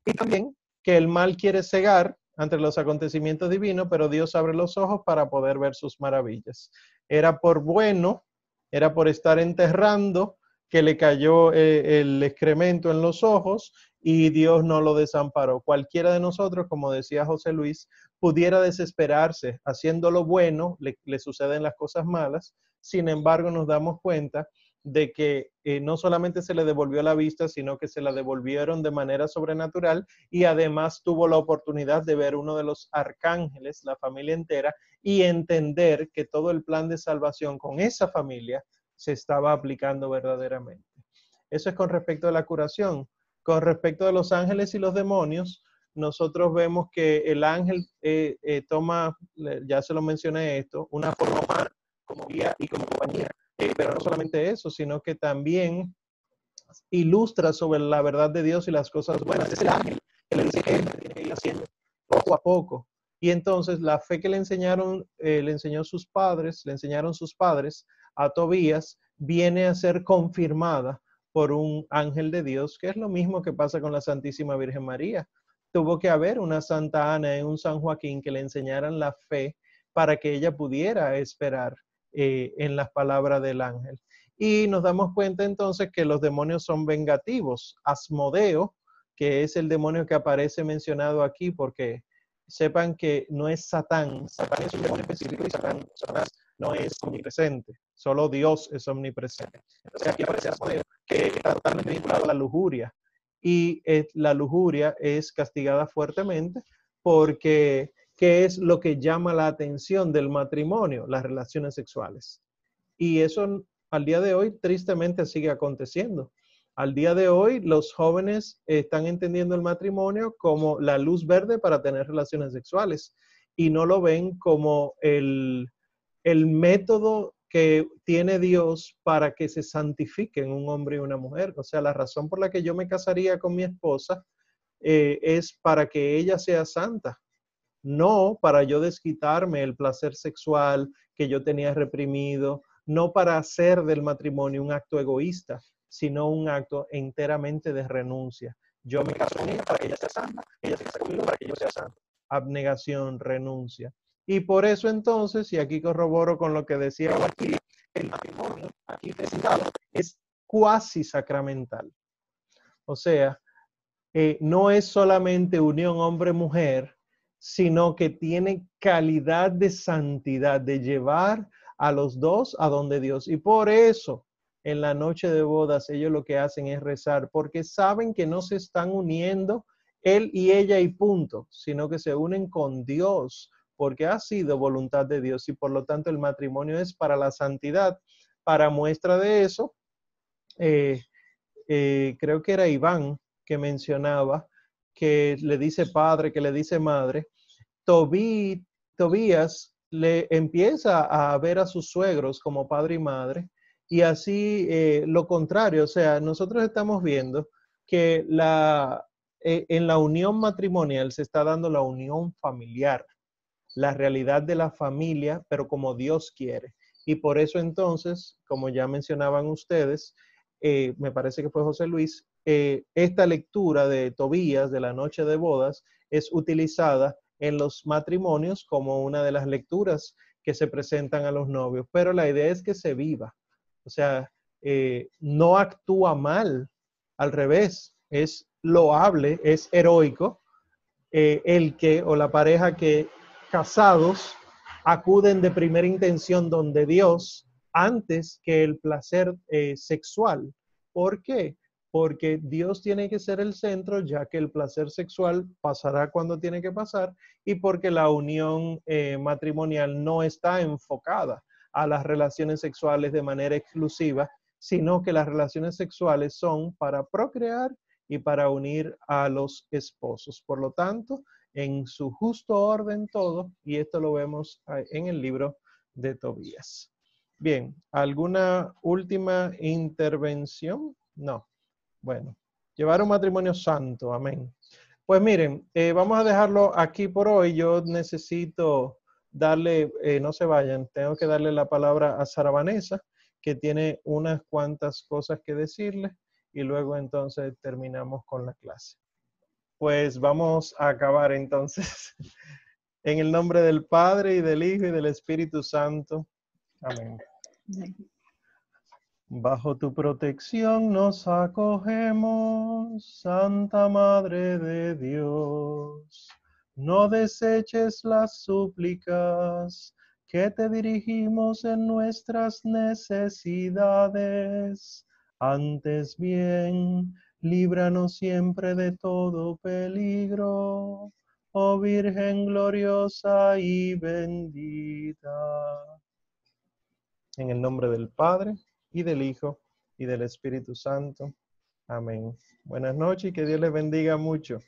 Y también que el mal quiere cegar ante los acontecimientos divinos, pero Dios abre los ojos para poder ver sus maravillas. Era por bueno, era por estar enterrando que le cayó eh, el excremento en los ojos y Dios no lo desamparó. Cualquiera de nosotros, como decía José Luis, pudiera desesperarse haciendo lo bueno, le, suceden las cosas malas. Sin embargo, nos damos cuenta de que eh, no solamente se le devolvió la vista, sino que se la devolvieron de manera sobrenatural y además tuvo la oportunidad de ver uno de los arcángeles, la familia entera, y entender que todo el plan de salvación con esa familia se estaba aplicando verdaderamente. Eso es con respecto a la curación. Con respecto a los ángeles y los demonios, nosotros vemos que el ángel eh, eh, toma, ya se lo mencioné esto, una forma humana como guía y como compañía eh, pero no solamente eso, sino que también ilustra sobre la verdad de Dios y las cosas buenas. Es el ángel que le dice que tiene que ir haciendo poco a poco. Y entonces la fe que le enseñaron, le enseñó sus padres, le enseñaron sus padres a Tobías, viene a ser confirmada por un ángel de Dios, que es lo mismo que pasa con la Santísima Virgen María. Tuvo que haber una Santa Ana y un San Joaquín que le enseñaran la fe para que ella pudiera esperar eh, en las palabras del ángel. Y nos damos cuenta entonces que los demonios son vengativos. Asmodeo, que es el demonio que aparece mencionado aquí, porque sepan que no es Satán. Satán es un demonio específico y Satán, no es omnipresente. Solo Dios es omnipresente. Entonces aquí aparece Asmodeo, que está totalmente vinculado a la lujuria. Y eh, la lujuria es castigada fuertemente porque ¿Qué es lo que llama la atención del matrimonio? Las relaciones sexuales. Y eso al día de hoy tristemente sigue aconteciendo. Al día de hoy los jóvenes están entendiendo el matrimonio como la luz verde para tener relaciones sexuales y no lo ven como el, método que tiene Dios para que se santifiquen un hombre y una mujer. O sea, la razón por la que yo me casaría con mi esposa eh, es para que ella sea santa no para yo desquitarme el placer sexual que yo tenía reprimido, no para hacer del matrimonio un acto egoísta, sino un acto enteramente de renuncia. Yo me caso con ella para que ella sea santa, ella se casa conmigo para que yo sea santo. Abnegación, renuncia. Y por eso entonces, y aquí corroboro con lo que decía aquí, el matrimonio aquí presentado es cuasi sacramental. O sea, eh, no es solamente unión hombre-mujer, sino que tiene calidad de santidad, de llevar a los dos a donde Dios. Y por eso, en la noche de bodas, ellos lo que hacen es rezar, porque saben que no se están uniendo él y ella y punto, sino que se unen con Dios, porque ha sido voluntad de Dios y por lo tanto el matrimonio es para la santidad. Para muestra de eso, eh, eh, creo que era Iván que mencionaba que le dice padre, que le dice madre, Tobías le empieza a ver a sus suegros como padre y madre y así eh, lo contrario, o sea, nosotros estamos viendo que la, en la unión matrimonial se está dando la unión familiar, la realidad de la familia, pero como Dios quiere. Y por eso entonces, como ya mencionaban ustedes, eh, me parece que fue José Luis, esta lectura de Tobías de la noche de bodas es utilizada en los matrimonios como una de las lecturas que se presentan a los novios, pero la idea es que se viva, o sea, eh, no actúa mal, al revés, es loable, es heroico eh, el que o la pareja que casados acuden de primera intención donde Dios antes que el placer eh, sexual. ¿Por qué? porque Dios tiene que ser el centro, ya que el placer sexual pasará cuando tiene que pasar y porque la unión eh, matrimonial no está enfocada a las relaciones sexuales de manera exclusiva, sino que las relaciones sexuales son para procrear y para unir a los esposos. Por lo tanto, en su justo orden todo, y esto lo vemos en el libro de Tobías. Bien, ¿alguna última intervención? No. Bueno, llevar un matrimonio santo, amén. Pues miren, eh, vamos a dejarlo aquí por hoy. Yo necesito darle, eh, no se vayan, tengo que darle la palabra a Sara Vanessa, que tiene unas cuantas cosas que decirle y luego entonces terminamos con la clase. Pues vamos a acabar entonces. En el nombre del Padre y del Hijo y del Espíritu Santo. Amén. Bajo tu protección nos acogemos, Santa Madre de Dios. No deseches las súplicas que te dirigimos en nuestras necesidades. Antes bien, líbranos siempre de todo peligro oh Virgen gloriosa y bendita. En el nombre del Padre, y del Hijo, y del Espíritu Santo. Amén. Buenas noches y que Dios les bendiga mucho.